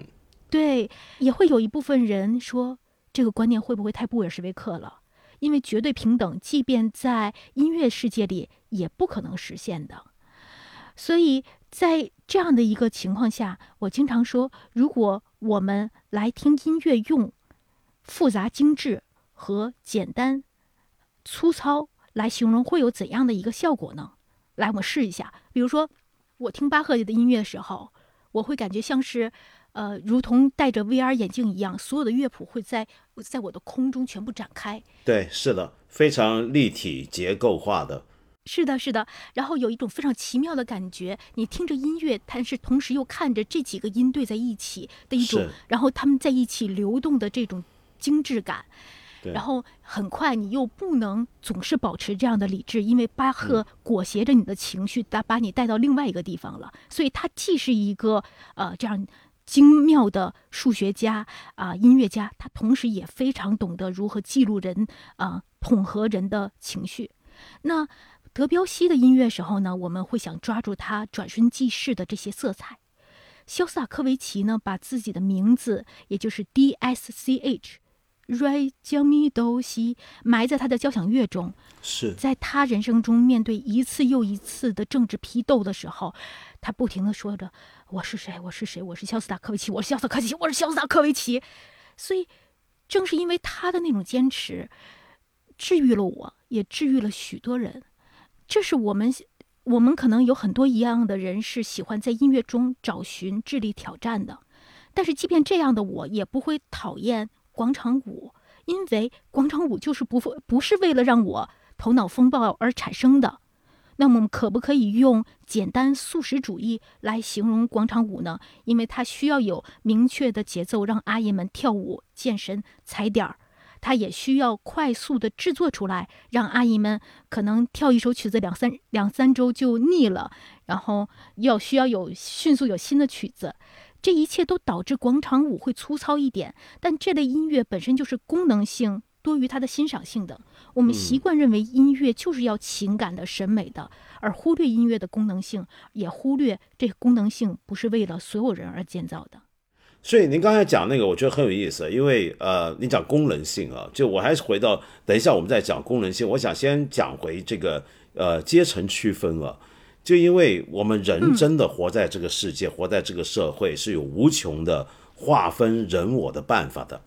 对，也会有一部分人说，这个观念会不会太布尔什维克了？因为绝对平等，即便在音乐世界里也不可能实现的。所以在这样的一个情况下，我经常说，如果我们来听音乐，用复杂、精致和简单、粗糙。来形容会有怎样的一个效果呢？来，我们试一下。比如说，我听巴赫的音乐的时候，我会感觉像是，呃，如同戴着 VR 眼镜一样，所有的乐谱会在在我的空中全部展开。对，是的，非常立体结构化的。是的，是的。然后有一种非常奇妙的感觉，你听着音乐，但是同时又看着这几个音对在一起的一种，然后他们在一起流动的这种精致感。然后很快，你又不能总是保持这样的理智，因为巴赫裹挟着你的情绪，把把你带到另外一个地方了。所以，他既是一个呃这样精妙的数学家啊音乐家，他同时也非常懂得如何记录人啊统合人的情绪。那德彪西的音乐时候呢，我们会想抓住他转瞬即逝的这些色彩。肖斯塔科维奇呢，把自己的名字，也就是 D 将米都西埋在他的交响乐中，是在他人生中面对一次又一次的政治批斗的时候，他不停的说着：“我是谁？我是谁？我是肖斯塔科维奇！我是肖斯塔科维奇！我是肖斯塔科维奇！”所以，正是因为他的那种坚持，治愈了我，也治愈了许多人。这是我们，我们可能有很多一样的人是喜欢在音乐中找寻智力挑战的，但是即便这样的我，也不会讨厌。广场舞，因为广场舞就是不不是为了让我头脑风暴而产生的。那么，可不可以用简单素食主义来形容广场舞呢？因为它需要有明确的节奏，让阿姨们跳舞、健身、踩点儿。它也需要快速的制作出来，让阿姨们可能跳一首曲子两三两三周就腻了，然后要需要有迅速有新的曲子。这一切都导致广场舞会粗糙一点，但这类音乐本身就是功能性多于它的欣赏性的。我们习惯认为音乐就是要情感的、审美的，而忽略音乐的功能性，也忽略这功能性不是为了所有人而建造的。所以您刚才讲那个，我觉得很有意思，因为呃，你讲功能性啊，就我还是回到等一下我们再讲功能性，我想先讲回这个呃阶层区分啊。就因为我们人真的活在这个世界，活在这个社会，是有无穷的划分人我的办法的。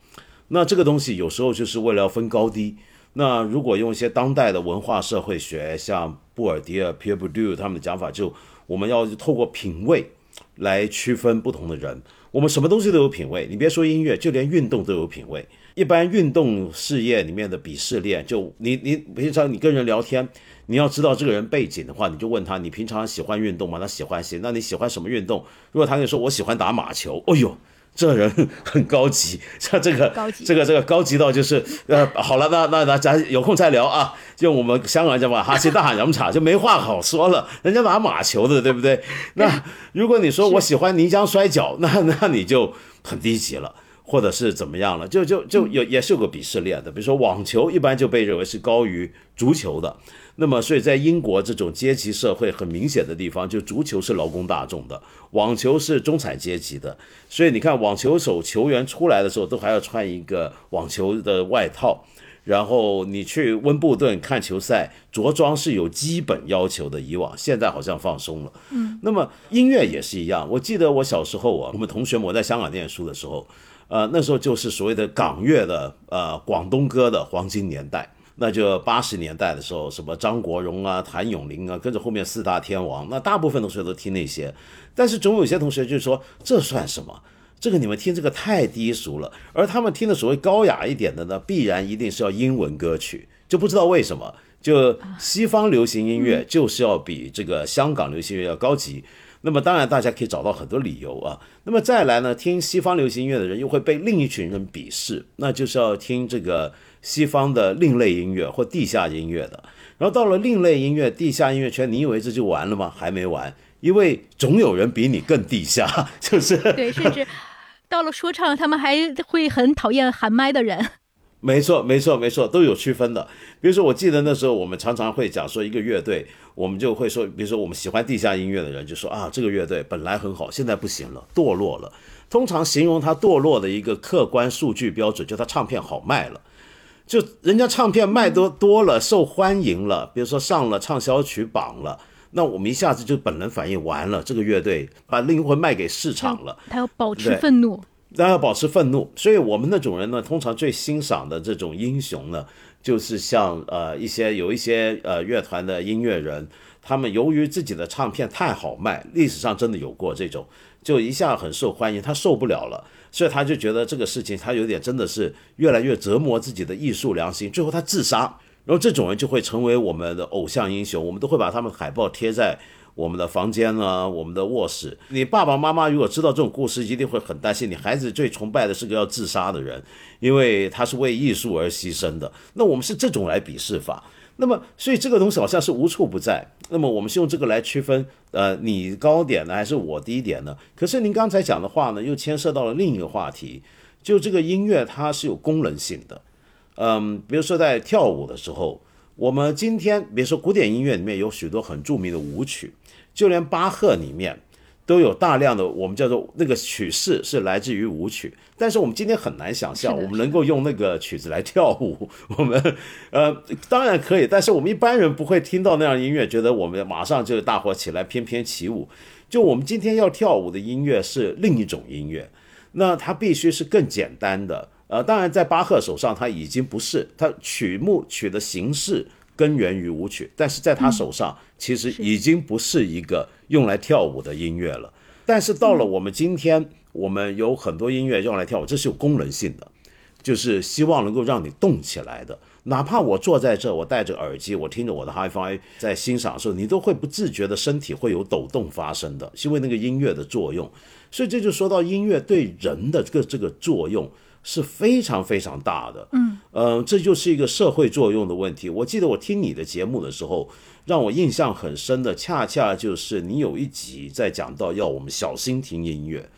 那这个东西有时候就是为了要分高低。那如果用一些当代的文化社会学，像布尔迪尔、Pierre Bourdieu 他们的讲法，就我们要透过品味来区分不同的人。我们什么东西都有品味，你别说音乐，就连运动都有品味。一般运动事业里面的鄙视链，就你你平常你跟人聊天。你要知道这个人背景的话，你就问他：你平常喜欢运动吗？他喜欢些。那你喜欢什么运动？如果他跟你说我喜欢打马球，哎呦，这人很高级，像这个这个这个高级到就是呃，好了，那那那咱有空再聊啊。就我们香港人叫嘛，哈西大喊饮茶就没话好说了。人家打马球的，对不对？那如果你说我喜欢泥浆摔跤，那那你就很低级了。或者是怎么样了，就就就有也是有个鄙视链的，比如说网球一般就被认为是高于足球的，那么所以在英国这种阶级社会很明显的地方，就足球是劳工大众的，网球是中产阶级的，所以你看网球手球员出来的时候都还要穿一个网球的外套，然后你去温布顿看球赛，着装是有基本要求的。以往现在好像放松了。嗯，那么音乐也是一样。我记得我小时候啊，我们同学们在香港念书的时候，呃，那时候就是所谓的港乐的呃广东歌的黄金年代。那就八十年代的时候，什么张国荣啊、谭咏麟啊，跟着后面四大天王，那大部分同学都听那些。但是总有些同学就说，这算什么？这个你们听这个太低俗了。而他们听的所谓高雅一点的呢，必然一定是要英文歌曲，就不知道为什么，就西方流行音乐就是要比这个香港流行音乐要高级。那么当然大家可以找到很多理由啊。那么再来呢，听西方流行音乐的人又会被另一群人鄙视，那就是要听这个。西方的另类音乐或地下音乐的，然后到了另类音乐、地下音乐圈，你以为这就完了吗？还没完，因为总有人比你更地下，就是对，甚至 到了说唱，他们还会很讨厌喊麦的人。没错，没错，没错，都有区分的。比如说，我记得那时候我们常常会讲说一个乐队，我们就会说，比如说我们喜欢地下音乐的人就说啊，这个乐队本来很好，现在不行了，堕落了。通常形容他堕落的一个客观数据标准，就他唱片好卖了。就人家唱片卖多多了，受欢迎了，比如说上了畅销曲榜了，那我们一下子就本能反应完了，这个乐队把灵魂卖给市场了。他要保持愤怒，他要保持愤怒。所以我们那种人呢，通常最欣赏的这种英雄呢，就是像呃一些有一些呃乐团的音乐人，他们由于自己的唱片太好卖，历史上真的有过这种，就一下很受欢迎，他受不了了。所以他就觉得这个事情，他有点真的是越来越折磨自己的艺术良心，最后他自杀。然后这种人就会成为我们的偶像英雄，我们都会把他们海报贴在我们的房间啊，我们的卧室。你爸爸妈妈如果知道这种故事，一定会很担心。你孩子最崇拜的是个要自杀的人，因为他是为艺术而牺牲的。那我们是这种来鄙视法。那么，所以这个东西好像是无处不在。那么，我们是用这个来区分，呃，你高点呢，还是我低点呢？可是您刚才讲的话呢，又牵涉到了另一个话题，就这个音乐它是有功能性的。嗯，比如说在跳舞的时候，我们今天，比如说古典音乐里面有许多很著名的舞曲，就连巴赫里面。都有大量的我们叫做那个曲式是来自于舞曲，但是我们今天很难想象我们能够用那个曲子来跳舞。我们呃当然可以，但是我们一般人不会听到那样音乐，觉得我们马上就大伙起来翩翩起舞。就我们今天要跳舞的音乐是另一种音乐，那它必须是更简单的。呃，当然在巴赫手上他已经不是，他曲目曲的形式。根源于舞曲，但是在他手上其实已经不是一个用来跳舞的音乐了。但是到了我们今天，我们有很多音乐用来跳舞，这是有功能性的，就是希望能够让你动起来的。哪怕我坐在这，我戴着耳机，我听着我的 HiFi 在欣赏的时候，你都会不自觉的身体会有抖动发生的，是因为那个音乐的作用。所以这就说到音乐对人的这个这个作用。是非常非常大的，嗯，呃，这就是一个社会作用的问题。我记得我听你的节目的时候，让我印象很深的，恰恰就是你有一集在讲到要我们小心听音乐，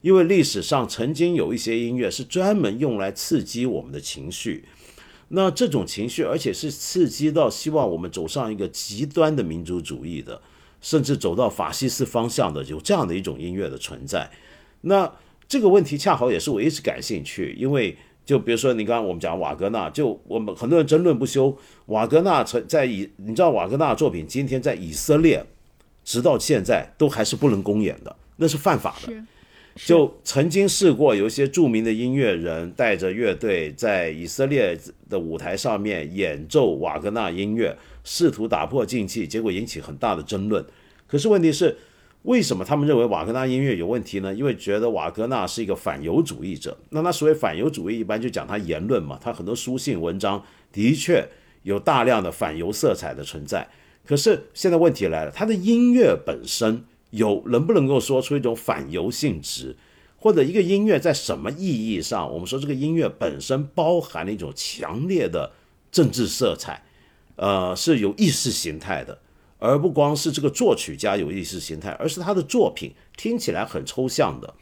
因为历史上曾经有一些音乐是专门用来刺激我们的情绪，那这种情绪，而且是刺激到希望我们走上一个极端的民族主义的，甚至走到法西斯方向的，有这样的一种音乐的存在，那。这个问题恰好也是我一直感兴趣，因为就比如说你刚刚我们讲瓦格纳，就我们很多人争论不休。瓦格纳曾在以你知道瓦格纳作品今天在以色列，直到现在都还是不能公演的，那是犯法的。就曾经试过有一些著名的音乐人带着乐队在以色列的舞台上面演奏瓦格纳音乐，试图打破禁忌，结果引起很大的争论。可是问题是。为什么他们认为瓦格纳音乐有问题呢？因为觉得瓦格纳是一个反犹主义者。那他所谓反犹主义，一般就讲他言论嘛，他很多书信文章的确有大量的反犹色彩的存在。可是现在问题来了，他的音乐本身有能不能够说出一种反犹性质，或者一个音乐在什么意义上，我们说这个音乐本身包含了一种强烈的政治色彩，呃，是有意识形态的。而不光是这个作曲家有意识形态，而是他的作品听起来很抽象的，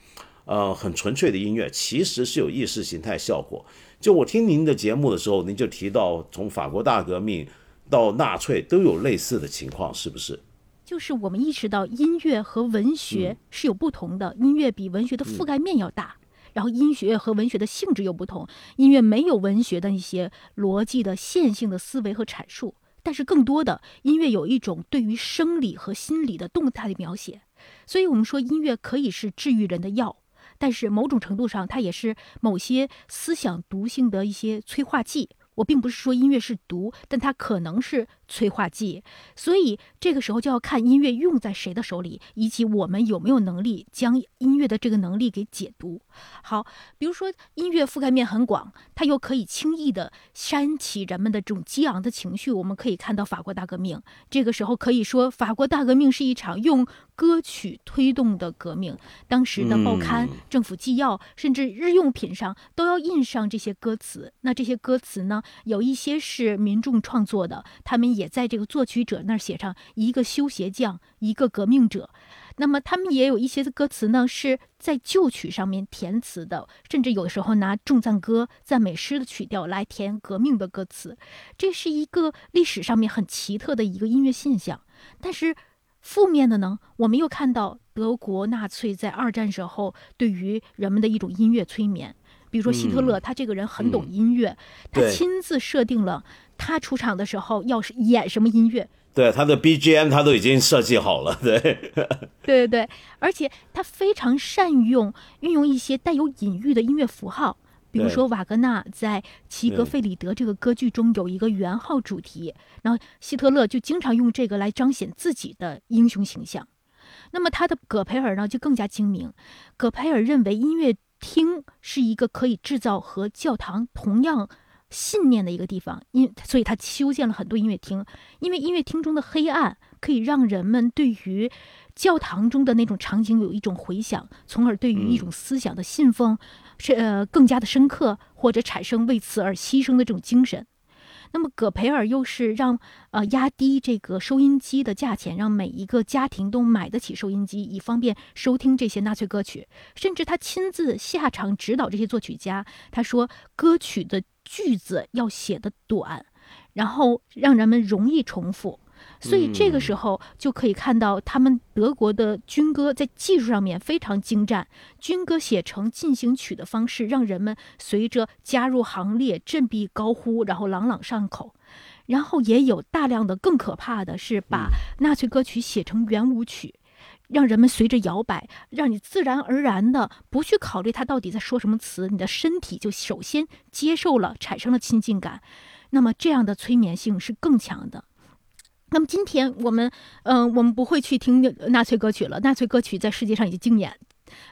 呃，很纯粹的音乐，其实是有意识形态效果。就我听您的节目的时候，您就提到从法国大革命到纳粹都有类似的情况，是不是？就是我们意识到音乐和文学是有不同的，音乐比文学的覆盖面要大。然后音乐和文学的性质又不同，音乐没有文学的一些逻辑的线性的思维和阐述，但是更多的音乐有一种对于生理和心理的动态的描写，所以我们说音乐可以是治愈人的药，但是某种程度上它也是某些思想毒性的一些催化剂。我并不是说音乐是毒，但它可能是催化剂，所以这个时候就要看音乐用在谁的手里，以及我们有没有能力将音乐的这个能力给解读好。比如说，音乐覆盖面很广，它又可以轻易的煽起人们的这种激昂的情绪。我们可以看到法国大革命，这个时候可以说法国大革命是一场用歌曲推动的革命。当时的报刊、政府纪要，甚至日用品上都要印上这些歌词。那这些歌词呢？有一些是民众创作的，他们也在这个作曲者那儿写上一个修鞋匠，一个革命者。那么他们也有一些的歌词呢，是在旧曲上面填词的，甚至有的时候拿重赞歌、赞美诗的曲调来填革命的歌词。这是一个历史上面很奇特的一个音乐现象。但是负面的呢，我们又看到德国纳粹在二战时候对于人们的一种音乐催眠。比如说希特勒，他这个人很懂音乐，他亲自设定了他出场的时候要是演什么音乐。对他的 BGM，他都已经设计好了。对，对对对，而且他非常善用运用一些带有隐喻的音乐符号。比如说瓦格纳在《齐格费里德》这个歌剧中有一个圆号主题，然后希特勒就经常用这个来彰显自己的英雄形象。那么他的葛培尔呢就更加精明，葛培尔认为音乐。厅是一个可以制造和教堂同样信念的一个地方，因所以他修建了很多音乐厅。因为音乐厅中的黑暗可以让人们对于教堂中的那种场景有一种回想，从而对于一种思想的信奉是呃更加的深刻，或者产生为此而牺牲的这种精神。那么葛培尔又是让呃压低这个收音机的价钱，让每一个家庭都买得起收音机，以方便收听这些纳粹歌曲。甚至他亲自下场指导这些作曲家。他说，歌曲的句子要写的短，然后让人们容易重复。所以这个时候就可以看到，他们德国的军歌在技术上面非常精湛。军歌写成进行曲的方式，让人们随着加入行列振臂高呼，然后朗朗上口。然后也有大量的更可怕的是，把纳粹歌曲写成圆舞曲，让人们随着摇摆，让你自然而然的不去考虑他到底在说什么词，你的身体就首先接受了，产生了亲近感。那么这样的催眠性是更强的。那么今天我们，嗯，我们不会去听纳粹歌曲了。纳粹歌曲在世界上已经禁演，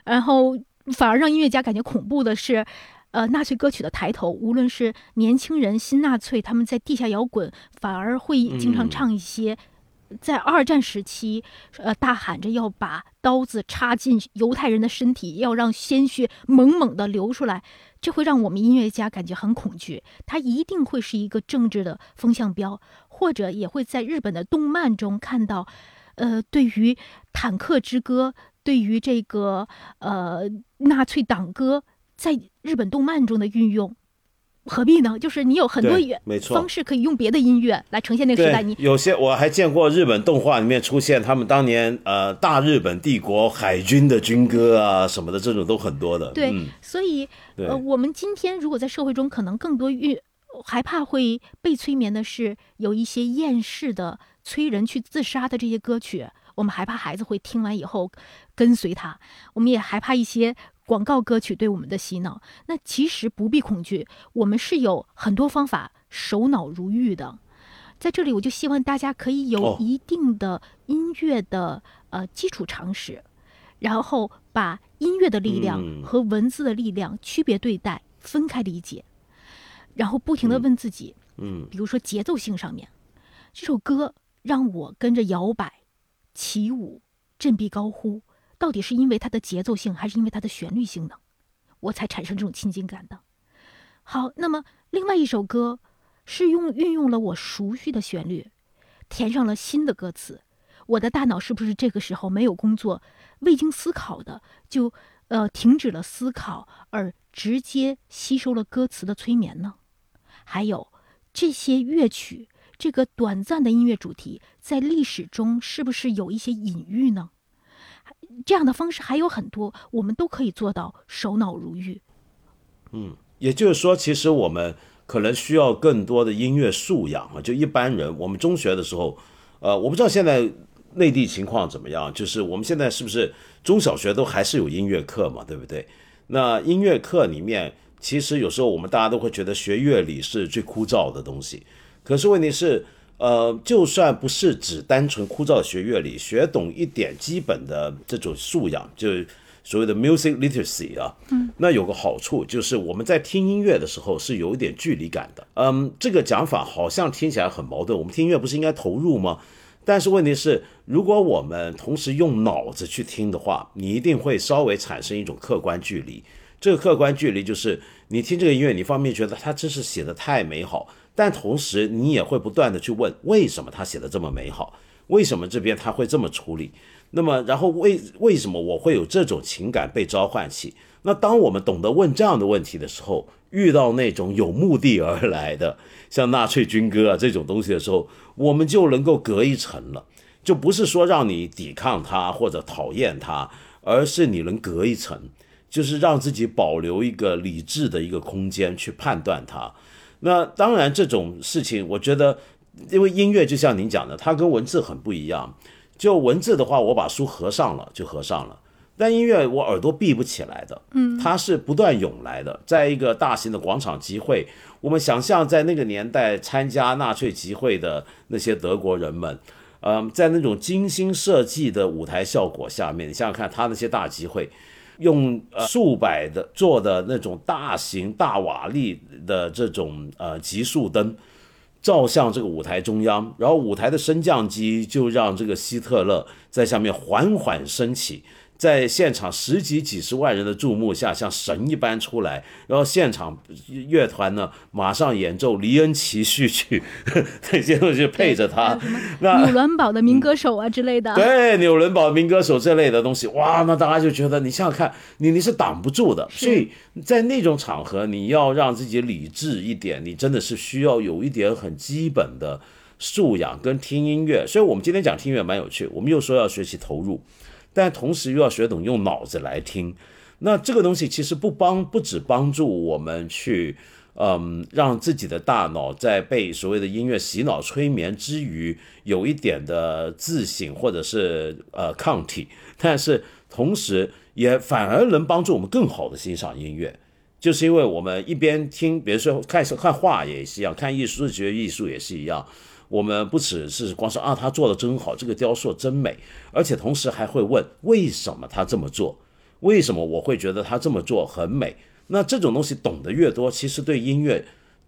然后反而让音乐家感觉恐怖的是，呃，纳粹歌曲的抬头，无论是年轻人、新纳粹，他们在地下摇滚，反而会经常唱一些。在二战时期，呃，大喊着要把刀子插进犹太人的身体，要让鲜血猛猛地流出来，这会让我们音乐家感觉很恐惧。它一定会是一个政治的风向标，或者也会在日本的动漫中看到，呃，对于《坦克之歌》，对于这个呃纳粹党歌，在日本动漫中的运用。何必呢？就是你有很多方式可以用别的音乐来呈现那个时代。你有些我还见过日本动画里面出现他们当年呃大日本帝国海军的军歌啊什么的，这种都很多的。对，所以呃我们今天如果在社会中可能更多遇害怕会被催眠的是有一些厌世的催人去自杀的这些歌曲，我们害怕孩子会听完以后跟随他，我们也害怕一些。广告歌曲对我们的洗脑，那其实不必恐惧，我们是有很多方法手脑如玉的。在这里，我就希望大家可以有一定的音乐的呃基础常识，然后把音乐的力量和文字的力量区别对待，分开理解，然后不停的问自己，嗯，比如说节奏性上面，这首歌让我跟着摇摆、起舞、振臂高呼。到底是因为它的节奏性，还是因为它的旋律性呢？我才产生这种亲近感的。好，那么另外一首歌是用运用了我熟悉的旋律，填上了新的歌词。我的大脑是不是这个时候没有工作，未经思考的就呃停止了思考，而直接吸收了歌词的催眠呢？还有这些乐曲，这个短暂的音乐主题在历史中是不是有一些隐喻呢？这样的方式还有很多，我们都可以做到手脑如玉。嗯，也就是说，其实我们可能需要更多的音乐素养啊。就一般人，我们中学的时候，呃，我不知道现在内地情况怎么样，就是我们现在是不是中小学都还是有音乐课嘛，对不对？那音乐课里面，其实有时候我们大家都会觉得学乐理是最枯燥的东西，可是问题是。呃，就算不是只单纯枯燥的学乐理，学懂一点基本的这种素养，就所谓的 music literacy 啊，嗯，那有个好处就是我们在听音乐的时候是有一点距离感的。嗯，这个讲法好像听起来很矛盾。我们听音乐不是应该投入吗？但是问题是，如果我们同时用脑子去听的话，你一定会稍微产生一种客观距离。这个客观距离就是你听这个音乐，你方面觉得它真是写的太美好。但同时，你也会不断的去问，为什么他写的这么美好？为什么这边他会这么处理？那么，然后为为什么我会有这种情感被召唤起？那当我们懂得问这样的问题的时候，遇到那种有目的而来的，像纳粹军歌啊这种东西的时候，我们就能够隔一层了，就不是说让你抵抗它或者讨厌它，而是你能隔一层，就是让自己保留一个理智的一个空间去判断它。那当然，这种事情，我觉得，因为音乐就像您讲的，它跟文字很不一样。就文字的话，我把书合上了就合上了，但音乐我耳朵闭不起来的，嗯，它是不断涌来的。在一个大型的广场集会，我们想象在那个年代参加纳粹集会的那些德国人们，嗯，在那种精心设计的舞台效果下面，你想想看，他那些大集会。用呃数百的做的那种大型大瓦砾的这种呃极速灯照向这个舞台中央，然后舞台的升降机就让这个希特勒在下面缓缓升起。在现场十几几十万人的注目下，像神一般出来，然后现场乐团呢马上演奏黎恩奇序曲，这些东西配着他。那纽伦堡的民歌手啊之类的。对，纽伦堡民歌手这类的东西，哇，那大家就觉得你想想看，你你是挡不住的。所以在那种场合，你要让自己理智一点，你真的是需要有一点很基本的素养跟听音乐。所以我们今天讲听音乐蛮有趣，我们又说要学习投入。但同时又要学懂用脑子来听，那这个东西其实不帮，不只帮助我们去，嗯，让自己的大脑在被所谓的音乐洗脑催眠之余，有一点的自省或者是呃抗体，但是同时也反而能帮助我们更好的欣赏音乐，就是因为我们一边听，比如说看看画也是一样，看艺术学艺术也是一样。我们不只是光说啊，他做的真好，这个雕塑真美，而且同时还会问为什么他这么做，为什么我会觉得他这么做很美？那这种东西懂得越多，其实对音乐、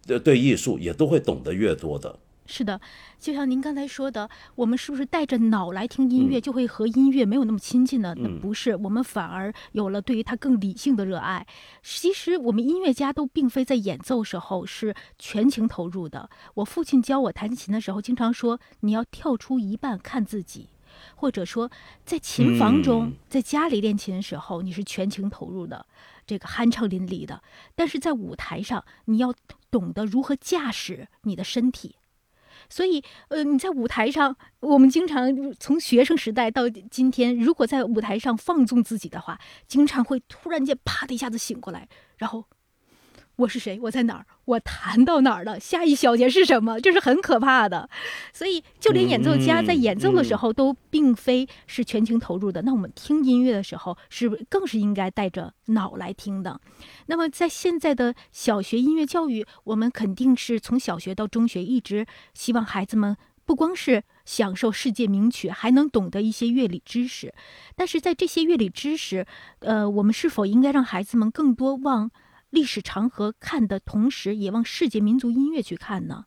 对对艺术也都会懂得越多的。是的，就像您刚才说的，我们是不是带着脑来听音乐，就会和音乐没有那么亲近呢？那不是，我们反而有了对于它更理性的热爱。其实我们音乐家都并非在演奏时候是全情投入的。我父亲教我弹琴的时候，经常说你要跳出一半看自己，或者说在琴房中，在家里练琴的时候，你是全情投入的，这个酣畅淋漓的。但是在舞台上，你要懂得如何驾驶你的身体。所以，呃，你在舞台上，我们经常从学生时代到今天，如果在舞台上放纵自己的话，经常会突然间啪的一下子醒过来，然后。我是谁？我在哪儿？我弹到哪儿了？下一小节是什么？这是很可怕的。所以，就连演奏家在演奏的时候都并非是全情投入的。那我们听音乐的时候，是不是更是应该带着脑来听的？那么，在现在的小学音乐教育，我们肯定是从小学到中学，一直希望孩子们不光是享受世界名曲，还能懂得一些乐理知识。但是在这些乐理知识，呃，我们是否应该让孩子们更多往？历史长河看的同时，也往世界民族音乐去看呢。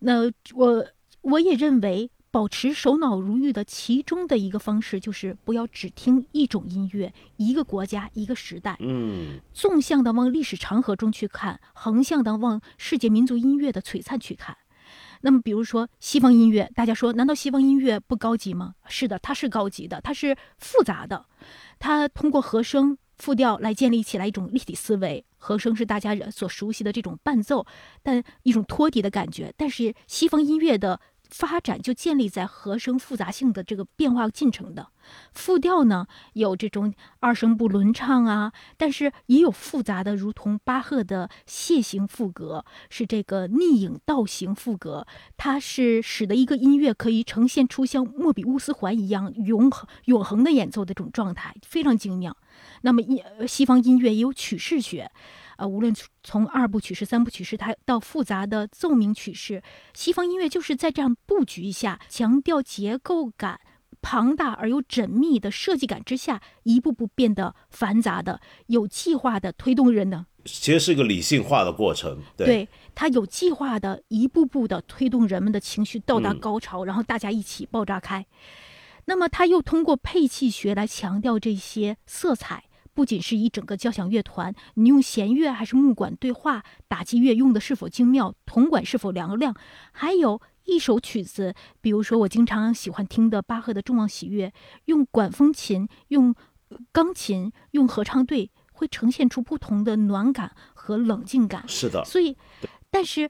那我我也认为，保持首脑如玉的其中的一个方式，就是不要只听一种音乐，一个国家，一个时代。嗯，纵向的往历史长河中去看，横向的往世界民族音乐的璀璨去看。那么，比如说西方音乐，大家说，难道西方音乐不高级吗？是的，它是高级的，它是复杂的，它通过和声。复调来建立起来一种立体思维，和声是大家所熟悉的这种伴奏，但一种托底的感觉。但是西方音乐的发展就建立在和声复杂性的这个变化进程的。复调呢，有这种二声部轮唱啊，但是也有复杂的，如同巴赫的楔形赋格，是这个逆影倒形赋格，它是使得一个音乐可以呈现出像莫比乌斯环一样永恒永恒的演奏的这种状态，非常精妙。那么，西方音乐也有曲式学。呃，无论从二部曲式、三部曲式，它到复杂的奏鸣曲式，西方音乐就是在这样布局下，强调结构感、庞大而又缜密的设计感之下，一步步变得繁杂的、有计划的推动人呢。其实是一个理性化的过程，对，它有计划的，一步步的推动人们的情绪到达高潮，然后大家一起爆炸开。那么，他又通过配器学来强调这些色彩。不仅是一整个交响乐团，你用弦乐还是木管对话，打击乐用的是否精妙，铜管是否嘹亮，还有一首曲子，比如说我经常喜欢听的巴赫的《众望喜悦》，用管风琴、用钢琴、用合唱队，会呈现出不同的暖感和冷静感。是的，所以，但是。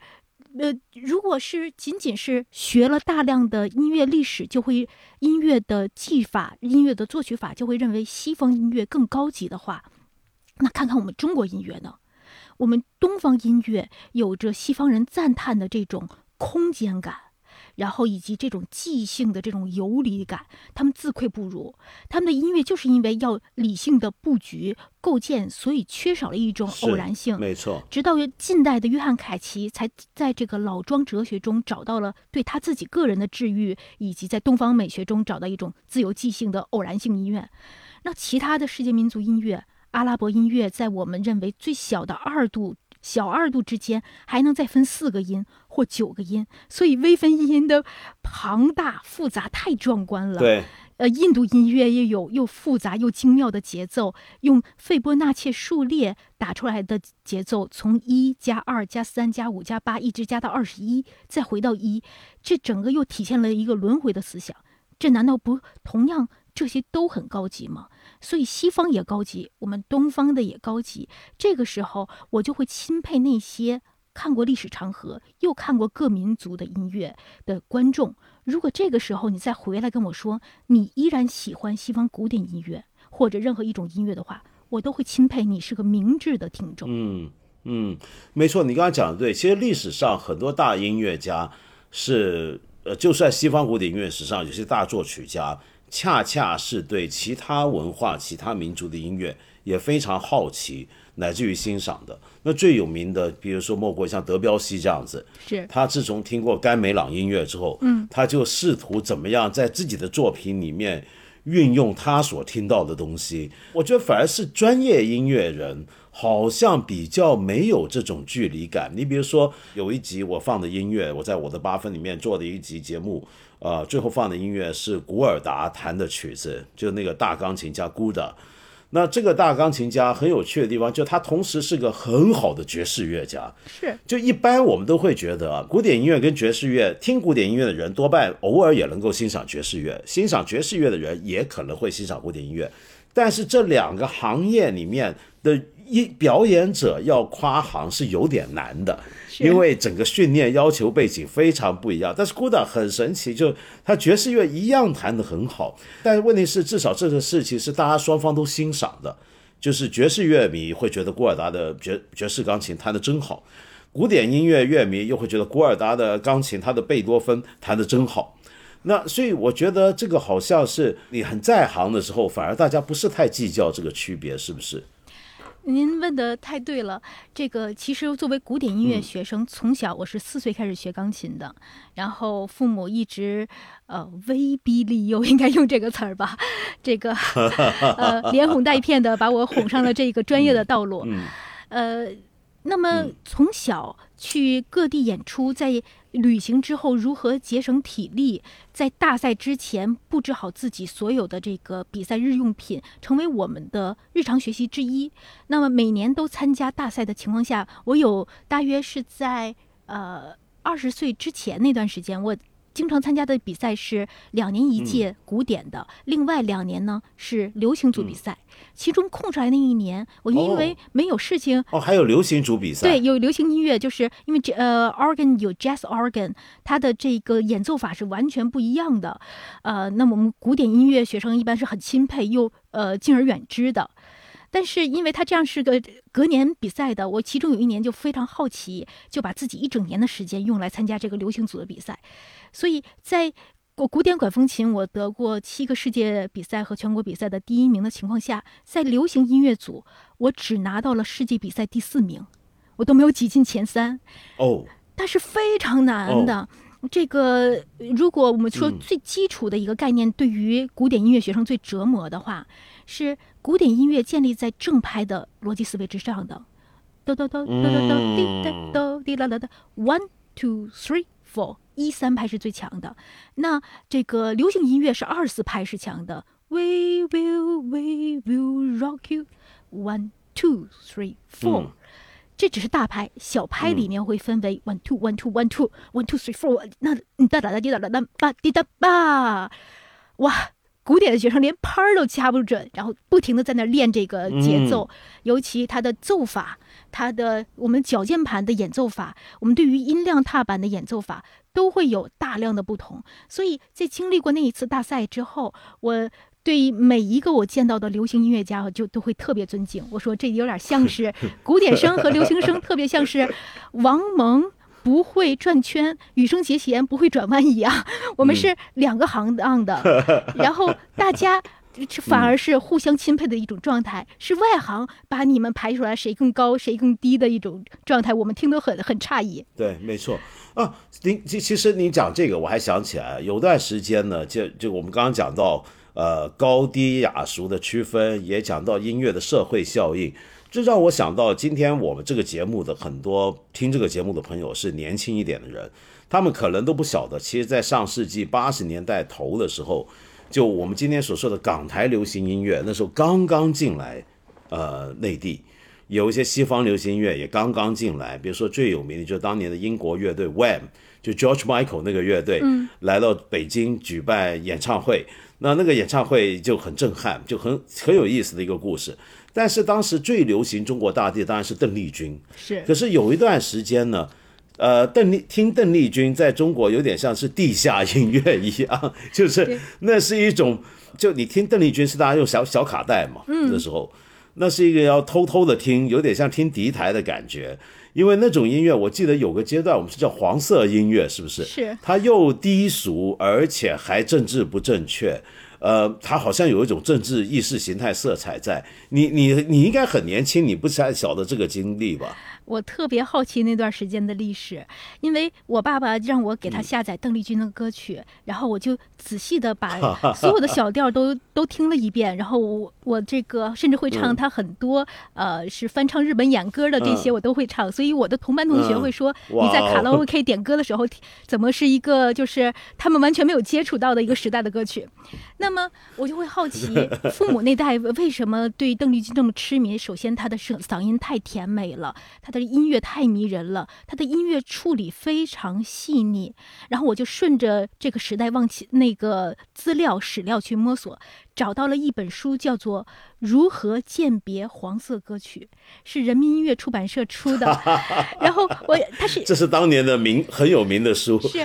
呃，如果是仅仅是学了大量的音乐历史，就会音乐的技法、音乐的作曲法就会认为西方音乐更高级的话，那看看我们中国音乐呢？我们东方音乐有着西方人赞叹的这种空间感。然后以及这种即兴的这种游离感，他们自愧不如。他们的音乐就是因为要理性的布局构建，所以缺少了一种偶然性。没错。直到近代的约翰凯奇才在这个老庄哲学中找到了对他自己个人的治愈，以及在东方美学中找到一种自由即兴的偶然性音乐。那其他的世界民族音乐、阿拉伯音乐，在我们认为最小的二度。小二度之间还能再分四个音或九个音，所以微分音的庞大复杂太壮观了。对，呃，印度音乐也有又复杂又精妙的节奏，用费波那切数列打出来的节奏，从一加二加三加五加八一直加到二十一，再回到一，这整个又体现了一个轮回的思想。这难道不同样这些都很高级吗？所以西方也高级，我们东方的也高级。这个时候，我就会钦佩那些看过历史长河又看过各民族的音乐的观众。如果这个时候你再回来跟我说你依然喜欢西方古典音乐或者任何一种音乐的话，我都会钦佩你是个明智的听众。嗯嗯，没错，你刚刚讲的对。其实历史上很多大音乐家是呃，就算西方古典音乐史上有些大作曲家。恰恰是对其他文化、其他民族的音乐也非常好奇，乃至于欣赏的。那最有名的，比如说莫过像德彪西这样子，是他自从听过甘美朗音乐之后，嗯，他就试图怎么样在自己的作品里面运用他所听到的东西。我觉得反而是专业音乐人好像比较没有这种距离感。你比如说有一集我放的音乐，我在我的八分里面做的一集节目。呃，最后放的音乐是古尔达弹的曲子，就那个大钢琴家 Guda。那这个大钢琴家很有趣的地方，就他同时是个很好的爵士乐家。是，就一般我们都会觉得啊，古典音乐跟爵士乐，听古典音乐的人多半偶尔也能够欣赏爵士乐，欣赏爵士乐的人也可能会欣赏古典音乐。但是这两个行业里面的一表演者要跨行是有点难的。因为整个训练要求背景非常不一样，但是古达很神奇，就他爵士乐一样弹得很好。但是问题是，至少这个事情是大家双方都欣赏的，就是爵士乐迷会觉得古尔达的爵爵士钢琴弹得真好，古典音乐乐迷又会觉得古尔达的钢琴他的贝多芬弹得真好。那所以我觉得这个好像是你很在行的时候，反而大家不是太计较这个区别，是不是？您问的太对了，这个其实作为古典音乐学生，从小我是四岁开始学钢琴的，然后父母一直呃威逼利诱，应该用这个词儿吧，这个 呃连哄带骗的把我哄上了这个专业的道路，呃，那么从小去各地演出，在。旅行之后如何节省体力，在大赛之前布置好自己所有的这个比赛日用品，成为我们的日常学习之一。那么每年都参加大赛的情况下，我有大约是在呃二十岁之前那段时间，我经常参加的比赛是两年一届古典的，另外两年呢是流行组比赛。其中空出来那一年，我因为没有事情哦，还有流行组比赛，对，有流行音乐，就是因为这呃，organ 有 jazz organ，它的这个演奏法是完全不一样的。呃，那么我们古典音乐学生一般是很钦佩又呃敬而远之的。但是因为他这样是个隔年比赛的，我其中有一年就非常好奇，就把自己一整年的时间用来参加这个流行组的比赛。所以在我古典管风琴我得过七个世界比赛和全国比赛的第一名的情况下，在流行音乐组我只拿到了世界比赛第四名，我都没有挤进前三。哦，但是非常难的。这个如果我们说最基础的一个概念，对于古典音乐学生最折磨的话。是古典音乐建立在正拍的逻辑思维之上的，哆哆哆哆哆哆滴哒哆滴啦啦哒，one two three four，一三拍是最强的。那这个流行音乐是二四拍是强的，we will we will rock you，one two three four，这只是大拍，小拍里面会分为 one two one two one two one two three four，那哒哒哒滴哒哒哒吧滴哒吧，哇！古典的学生连拍儿都掐不准，然后不停的在那练这个节奏，尤其他的奏法，他的我们脚键盘的演奏法，我们对于音量踏板的演奏法都会有大量的不同。所以在经历过那一次大赛之后，我对每一个我见到的流行音乐家，就都会特别尊敬。我说这有点像是古典声和流行声，特别像是王蒙。不会转圈，羽生结弦不会转弯一样，我们是两个行当的，然后大家反而是互相钦佩的一种状态，是外行把你们排出来谁更高谁更低的一种状态，我们听得很很诧异。对，没错啊，您其其实您讲这个，我还想起来，有段时间呢，就就我们刚刚讲到呃高低雅俗的区分，也讲到音乐的社会效应。这让我想到，今天我们这个节目的很多听这个节目的朋友是年轻一点的人，他们可能都不晓得，其实，在上世纪八十年代头的时候，就我们今天所说的港台流行音乐，那时候刚刚进来，呃，内地有一些西方流行音乐也刚刚进来，比如说最有名的就是当年的英国乐队 Wham，就 George Michael 那个乐队，来到北京举办演唱会，那那个演唱会就很震撼，就很很有意思的一个故事。但是当时最流行中国大地当然是邓丽君，是。可是有一段时间呢，呃，邓丽听邓丽君在中国有点像是地下音乐一样，就是那是一种，就你听邓丽君是大家用小小卡带嘛，嗯那时候，那是一个要偷偷的听，有点像听敌台的感觉，因为那种音乐，我记得有个阶段我们是叫黄色音乐，是不是？是。它又低俗，而且还政治不正确。呃，他好像有一种政治意识形态色彩在。你你你应该很年轻，你不太晓得这个经历吧？我特别好奇那段时间的历史，因为我爸爸让我给他下载邓丽君的歌曲，然后我就仔细的把 所有的小调都都听了一遍，然后我我这个甚至会唱他很多呃是翻唱日本演歌的这些我都会唱，所以我的同班同学会说你在卡拉 OK 点歌的时候怎么是一个就是他们完全没有接触到的一个时代的歌曲，那么我就会好奇 父母那代为什么对邓丽君这么痴迷？首先她的声嗓音太甜美了，她。的音乐太迷人了，她的音乐处理非常细腻，然后我就顺着这个时代往起那个资料史料去摸索。找到了一本书，叫做《如何鉴别黄色歌曲》，是人民音乐出版社出的。然后我，它是这是当年的名很有名的书。是，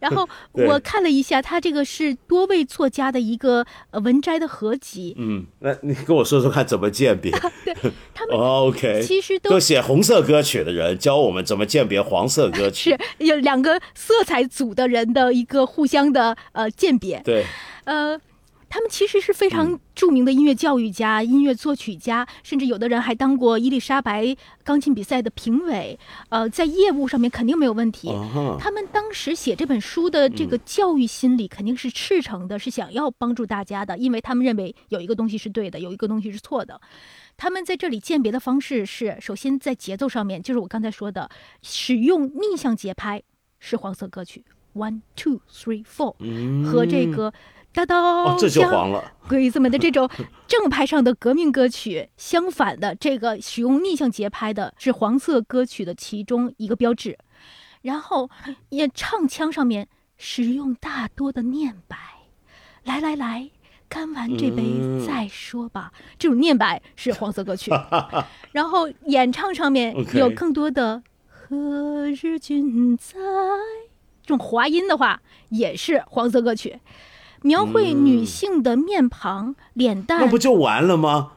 然后 我看了一下，它这个是多位作家的一个文摘的合集。嗯，那你跟我说说看怎么鉴别？对，他们 OK，其实都写红色歌曲的人教我们怎么鉴别黄色歌曲。是有两个色彩组的人的一个互相的呃鉴别。对，呃。他们其实是非常著名的音乐教育家、音乐作曲家，甚至有的人还当过伊丽莎白钢琴比赛的评委。呃，在业务上面肯定没有问题。他们当时写这本书的这个教育心理肯定是赤诚的，是想要帮助大家的，因为他们认为有一个东西是对的，有一个东西是错的。他们在这里鉴别的方式是：首先在节奏上面，就是我刚才说的，使用逆向节拍是黄色歌曲，one two three four，和这个。哒哒，这就黄了。鬼子们的这种 正派上的革命歌曲，相反的，这个使用逆向节拍的是黄色歌曲的其中一个标志。然后，也唱腔上面使用大多的念白。来来来，干完这杯再说吧。这种念白是黄色歌曲，然后演唱上面有更多的“何日君在”这种滑音的话，也是黄色歌曲。描绘女性的面庞、脸蛋，那不就完了吗？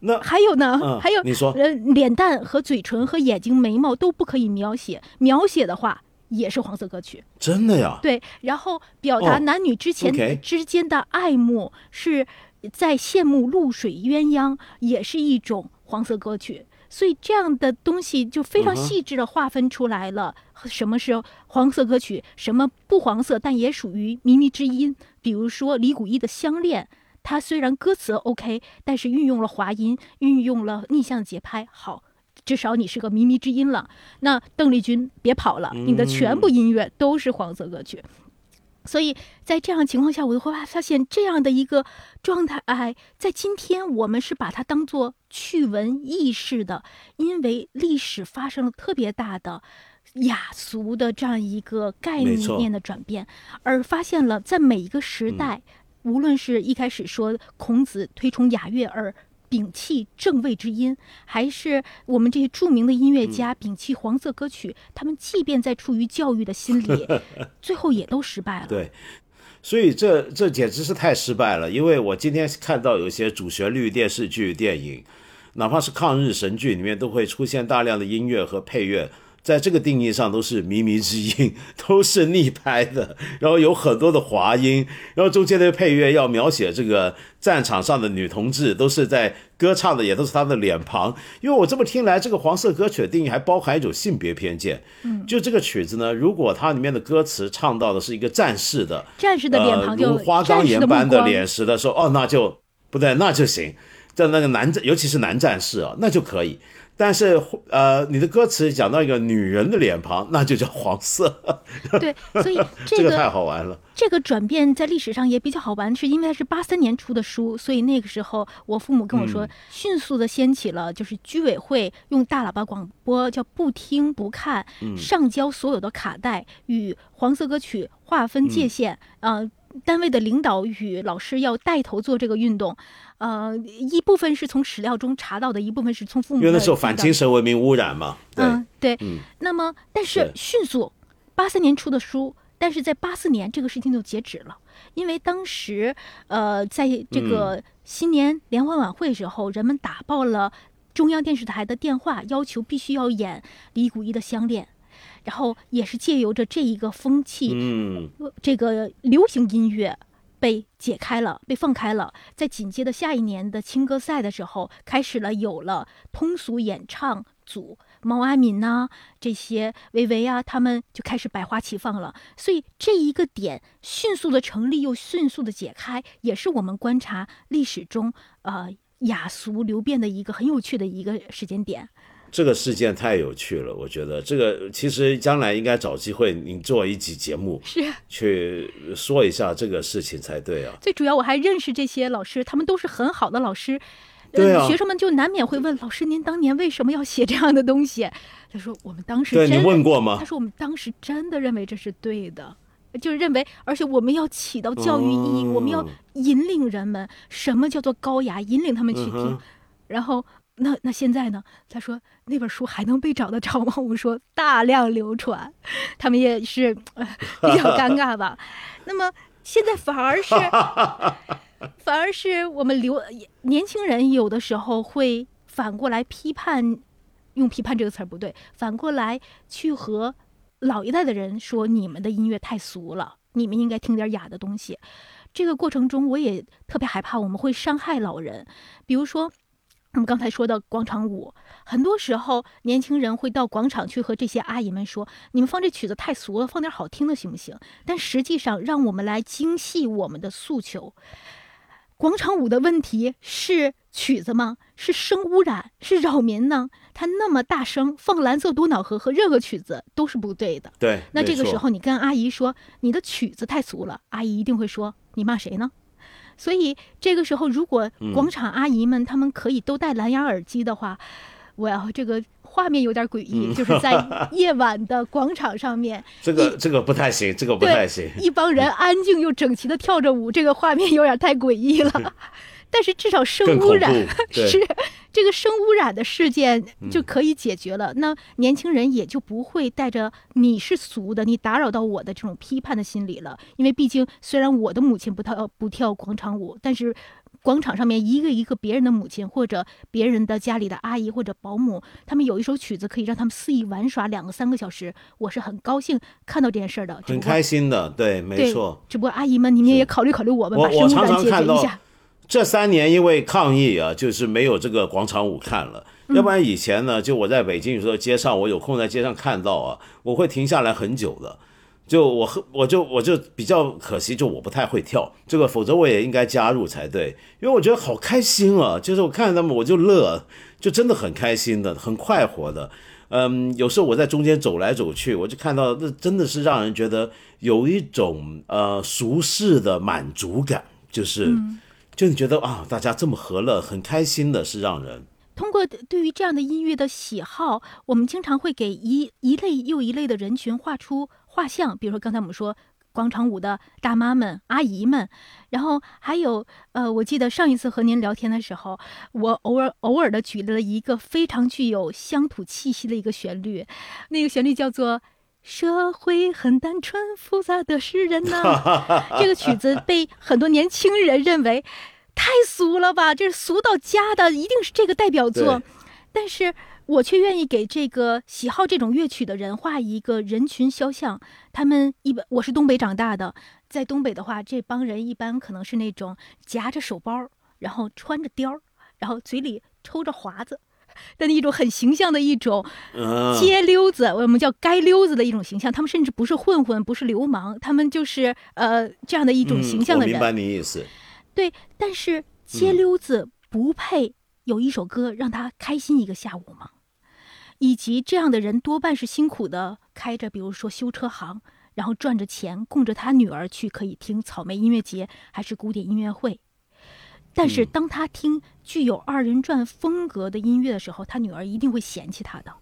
那还有呢？还有你说，呃，脸蛋和嘴唇和眼睛、眉毛都不可以描写，描写的话也是黄色歌曲。真的呀？对，然后表达男女之前之间的爱慕，是在羡慕露水鸳鸯，也是一种黄色歌曲。所以这样的东西就非常细致的划分出来了，什么是黄色歌曲，什么不黄色，但也属于靡靡之音。比如说李谷一的《相恋》，它虽然歌词 OK，但是运用了滑音，运用了逆向节拍，好，至少你是个靡靡之音了。那邓丽君别跑了，你的全部音乐都是黄色歌曲。所以在这样情况下，我会发现这样的一个状态，哎，在今天我们是把它当做趣闻轶事的，因为历史发生了特别大的雅俗的这样一个概念的转变，而发现了在每一个时代，无论是一开始说孔子推崇雅乐而。摒弃正位之音，还是我们这些著名的音乐家摒弃黄色歌曲？他们即便在处于教育的心理，最后也都失败了。对，所以这这简直是太失败了。因为我今天看到有一些主旋律电视剧、电影，哪怕是抗日神剧里面，都会出现大量的音乐和配乐。在这个定义上都是靡靡之音，都是逆拍的，然后有很多的滑音，然后中间的配乐要描写这个战场上的女同志，都是在歌唱的，也都是她的脸庞。因为我这么听来，这个黄色歌曲的定义还包含一种性别偏见。嗯，就这个曲子呢，如果它里面的歌词唱到的是一个战士的战士的脸庞就，如花岗岩般的脸时的时候，哦，那就不对，那就行。在那个男战，尤其是男战士啊，那就可以。但是，呃，你的歌词讲到一个女人的脸庞，那就叫黄色。对，所以 这个太好玩了。这个转变在历史上也比较好玩，是因为它是八三年出的书，所以那个时候我父母跟我说，迅速的掀起了就是居委会用大喇叭广播叫不听不看，上交所有的卡带与黄色歌曲划分界限，呃。单位的领导与老师要带头做这个运动，呃，一部分是从史料中查到的，一部分是从父母。因为那时候反精神文明污染嘛。嗯，对。嗯。那么，但是迅速，八三年出的书，但是在八四年这个事情就截止了，因为当时，呃，在这个新年联欢晚会时候，人们打爆了中央电视台的电话，要求必须要演李谷一的《相恋》。然后也是借由着这一个风气，嗯，这个流行音乐被解开了，被放开了。在紧接着下一年的青歌赛的时候，开始了有了通俗演唱组，毛阿敏呐，这些维维啊，他们就开始百花齐放了。所以这一个点迅速的成立又迅速的解开，也是我们观察历史中呃雅俗流变的一个很有趣的一个时间点。这个事件太有趣了，我觉得这个其实将来应该找机会您做一集节目，是去说一下这个事情才对啊。最主要我还认识这些老师，他们都是很好的老师，对啊。学生们就难免会问老师：“您当年为什么要写这样的东西？” 他说：“我们当时对你问过吗？”他说：“我们当时真的认为这是对的，就是认为，而且我们要起到教育意义，我们要引领人们什么叫做高雅，引领他们去听，然后。”那那现在呢？他说那本书还能被找得着吗？我说大量流传，他们也是比较尴尬吧。那么现在反而是，反而是我们留年轻人有的时候会反过来批判，用批判这个词儿不对，反过来去和老一代的人说你们的音乐太俗了，你们应该听点雅的东西。这个过程中，我也特别害怕我们会伤害老人，比如说。我们刚才说的广场舞，很多时候年轻人会到广场去和这些阿姨们说：“你们放这曲子太俗了，放点好听的行不行？”但实际上，让我们来精细我们的诉求。广场舞的问题是曲子吗？是声污染？是扰民呢？它那么大声，放《蓝色多瑙河》和任何曲子都是不对的。对，那这个时候你跟阿姨说你的曲子太俗了，阿姨一定会说：“你骂谁呢？”所以这个时候，如果广场阿姨们她们可以都戴蓝牙耳机的话，我要这个。画面有点诡异，就是在夜晚的广场上面，这个这个不太行，这个不太行。一帮人安静又整齐的跳着舞，这个画面有点太诡异了。但是至少生污染 是这个生污染的事件就可以解决了，那年轻人也就不会带着你是俗的，你打扰到我的这种批判的心理了。因为毕竟虽然我的母亲不跳不跳广场舞，但是广场上面一个一个别人的母亲或者别人的家里的阿姨或者保姆，他们有一首曲子可以让他们肆意玩耍两个三个小时，我是很高兴看到这件事的，很开心的，对，没错。只不过阿姨们，你们也考虑考虑我们，把生污染解决一下。这三年因为抗议啊，就是没有这个广场舞看了。要不然以前呢，就我在北京有时候街上，我有空在街上看到啊，我会停下来很久的。就我我就我就比较可惜，就我不太会跳这个，否则我也应该加入才对。因为我觉得好开心啊，就是我看他们我就乐，就真的很开心的，很快活的。嗯，有时候我在中间走来走去，我就看到那真的是让人觉得有一种呃俗世的满足感，就是。就你觉得啊，大家这么和乐，很开心的是让人通过对于这样的音乐的喜好，我们经常会给一一类又一类的人群画出画像。比如说刚才我们说广场舞的大妈们、阿姨们，然后还有呃，我记得上一次和您聊天的时候，我偶尔偶尔的举了一个非常具有乡土气息的一个旋律，那个旋律叫做。社会很单纯，复杂的是人呐。这个曲子被很多年轻人认为太俗了吧？这是俗到家的，一定是这个代表作。但是我却愿意给这个喜好这种乐曲的人画一个人群肖像。他们一般，我是东北长大的，在东北的话，这帮人一般可能是那种夹着手包，然后穿着貂，然后嘴里抽着华子。的一种很形象的一种街溜子，我们叫街溜子的一种形象。他们甚至不是混混，不是流氓，他们就是呃这样的一种形象的人。明白你意思。对，但是街溜子不配有一首歌让他开心一个下午吗？以及这样的人多半是辛苦的开着，比如说修车行，然后赚着钱供着他女儿去可以听草莓音乐节还是古典音乐会。但是当他听具有二人转风格的音乐的时候，他女儿一定会嫌弃他的。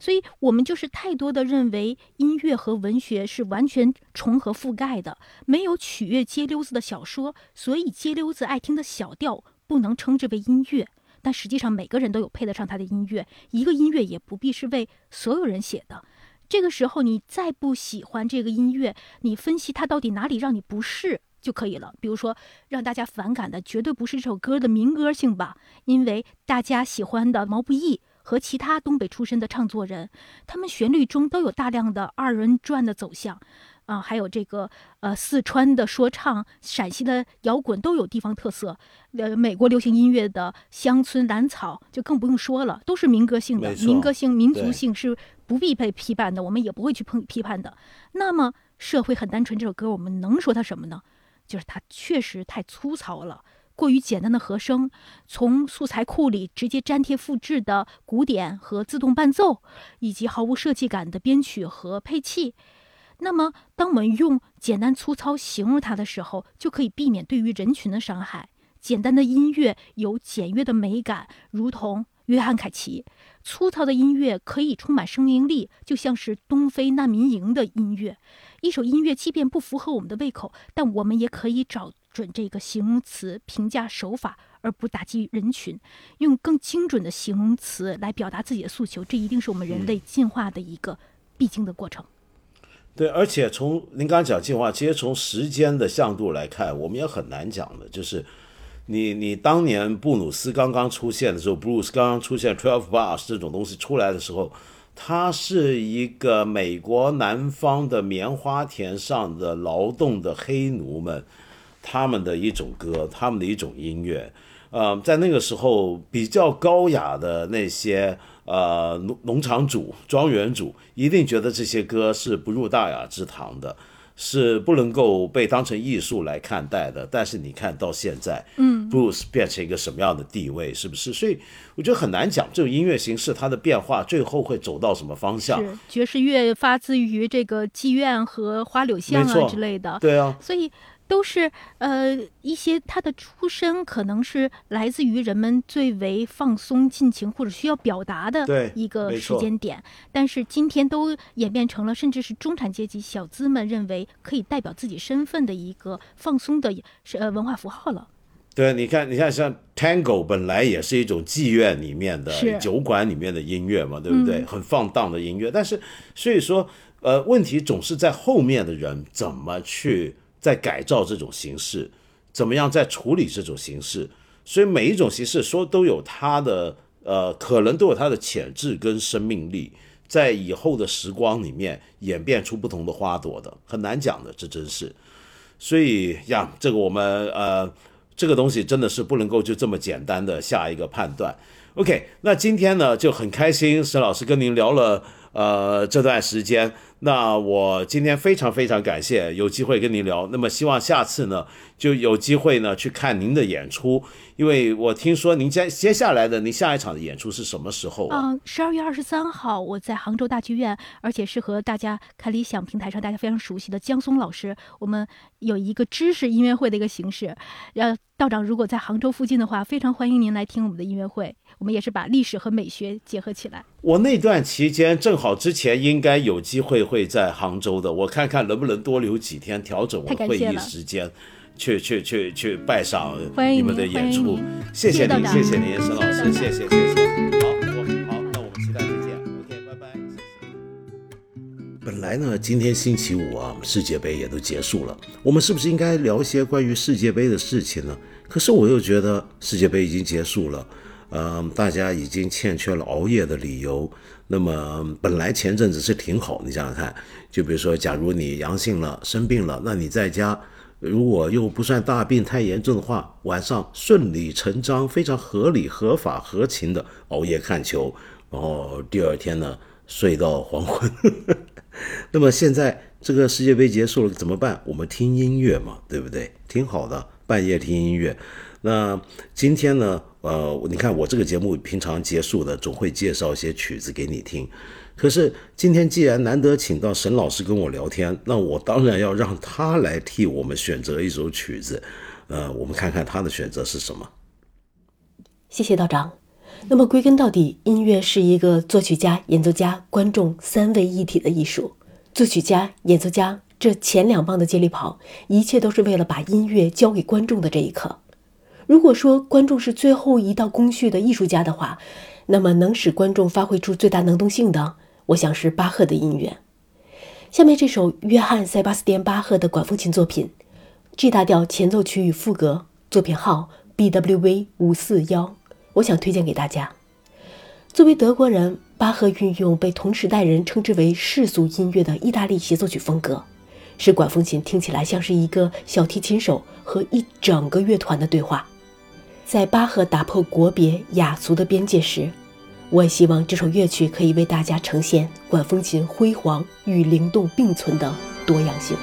所以，我们就是太多的认为音乐和文学是完全重合覆盖的，没有取悦街溜子的小说，所以街溜子爱听的小调不能称之为音乐。但实际上，每个人都有配得上他的音乐，一个音乐也不必是为所有人写的。这个时候，你再不喜欢这个音乐，你分析它到底哪里让你不适。就可以了。比如说，让大家反感的绝对不是这首歌的民歌性吧，因为大家喜欢的毛不易和其他东北出身的唱作人，他们旋律中都有大量的二人转的走向，啊，还有这个呃四川的说唱、陕西的摇滚都有地方特色。呃，美国流行音乐的乡村蓝草就更不用说了，都是民歌性的，民歌性、民族性是不必被批判的，我们也不会去碰批判的。那么，社会很单纯这首歌，我们能说它什么呢？就是它确实太粗糙了，过于简单的和声，从素材库里直接粘贴复制的鼓点和自动伴奏，以及毫无设计感的编曲和配器。那么，当我们用简单粗糙形容它的时候，就可以避免对于人群的伤害。简单的音乐有简约的美感，如同。约翰·凯奇，粗糙的音乐可以充满生命力，就像是东非难民营的音乐。一首音乐即便不符合我们的胃口，但我们也可以找准这个形容词评价手法，而不打击人群，用更精准的形容词来表达自己的诉求。这一定是我们人类进化的一个必经的过程。对，而且从您刚刚讲进化，其实从时间的向度来看，我们也很难讲的，就是。你你当年布鲁斯刚刚出现的时候，布鲁斯刚刚出现，Twelve Bars 这种东西出来的时候，它是一个美国南方的棉花田上的劳动的黑奴们，他们的一种歌，他们的一种音乐。呃，在那个时候比较高雅的那些呃农农场主、庄园主，一定觉得这些歌是不入大雅之堂的。是不能够被当成艺术来看待的，但是你看到现在，嗯，blues 变成一个什么样的地位，是不是？所以我觉得很难讲这种音乐形式它的变化最后会走到什么方向。是爵士乐发自于这个妓院和花柳巷啊之类的，对啊。所以都是呃一些他的出身可能是来自于人们最为放松、尽情或者需要表达的一个时间点，但是今天都演变成了甚至是中产阶级小资们认为可以代表自己身份的一个放松的是呃文化符号了。对，你看，你看，像 Tango 本来也是一种妓院里面的酒馆里面的音乐嘛，对不对？很放荡的音乐，但是所以说，呃，问题总是在后面的人怎么去在改造这种形式，怎么样在处理这种形式。所以每一种形式说都有它的，呃，可能都有它的潜质跟生命力，在以后的时光里面演变出不同的花朵的，很难讲的，这真是。所以呀，这个我们呃。这个东西真的是不能够就这么简单的下一个判断。OK，那今天呢就很开心，沈老师跟您聊了呃这段时间。那我今天非常非常感谢有机会跟您聊。那么希望下次呢就有机会呢去看您的演出，因为我听说您接接下来的您下一场的演出是什么时候？嗯，十二月二十三号我在杭州大剧院，而且是和大家看理想平台上大家非常熟悉的江松老师，我们有一个知识音乐会的一个形式。呃，道长如果在杭州附近的话，非常欢迎您来听我们的音乐会。我们也是把历史和美学结合起来。我那段期间正好之前应该有机会会在杭州的，我看看能不能多留几天，调整我会议时间，去去去去拜赏你们的演出。谢谢您，谢谢您，沈老师，谢谢谢谢。好，好，那我们期待再见。OK，拜拜。本来呢，今天星期五啊，世界杯也都结束了，我们是不是应该聊一些关于世界杯的事情呢？可是我又觉得世界杯已经结束了。嗯，大家已经欠缺了熬夜的理由。那么本来前阵子是挺好，你想想看，就比如说，假如你阳性了、生病了，那你在家，如果又不算大病太严重的话，晚上顺理成章、非常合理、合法、合情的熬夜看球，然后第二天呢睡到黄昏。那么现在这个世界杯结束了怎么办？我们听音乐嘛，对不对？挺好的，半夜听音乐。那今天呢？呃，你看我这个节目平常结束的总会介绍一些曲子给你听，可是今天既然难得请到沈老师跟我聊天，那我当然要让他来替我们选择一首曲子。呃，我们看看他的选择是什么。谢谢道长。那么归根到底，音乐是一个作曲家、演奏家、观众三位一体的艺术。作曲家、演奏家这前两棒的接力跑，一切都是为了把音乐交给观众的这一刻。如果说观众是最后一道工序的艺术家的话，那么能使观众发挥出最大能动性的，我想是巴赫的音乐。下面这首约翰·塞巴斯蒂安·巴赫的管风琴作品，G 大调前奏曲与副歌，作品号 BWV 五四幺，我想推荐给大家。作为德国人，巴赫运用被同时代人称之为世俗音乐的意大利协奏曲风格，使管风琴听起来像是一个小提琴手和一整个乐团的对话。在巴赫打破国别雅俗的边界时，我也希望这首乐曲可以为大家呈现管风琴辉煌与灵动并存的多样性。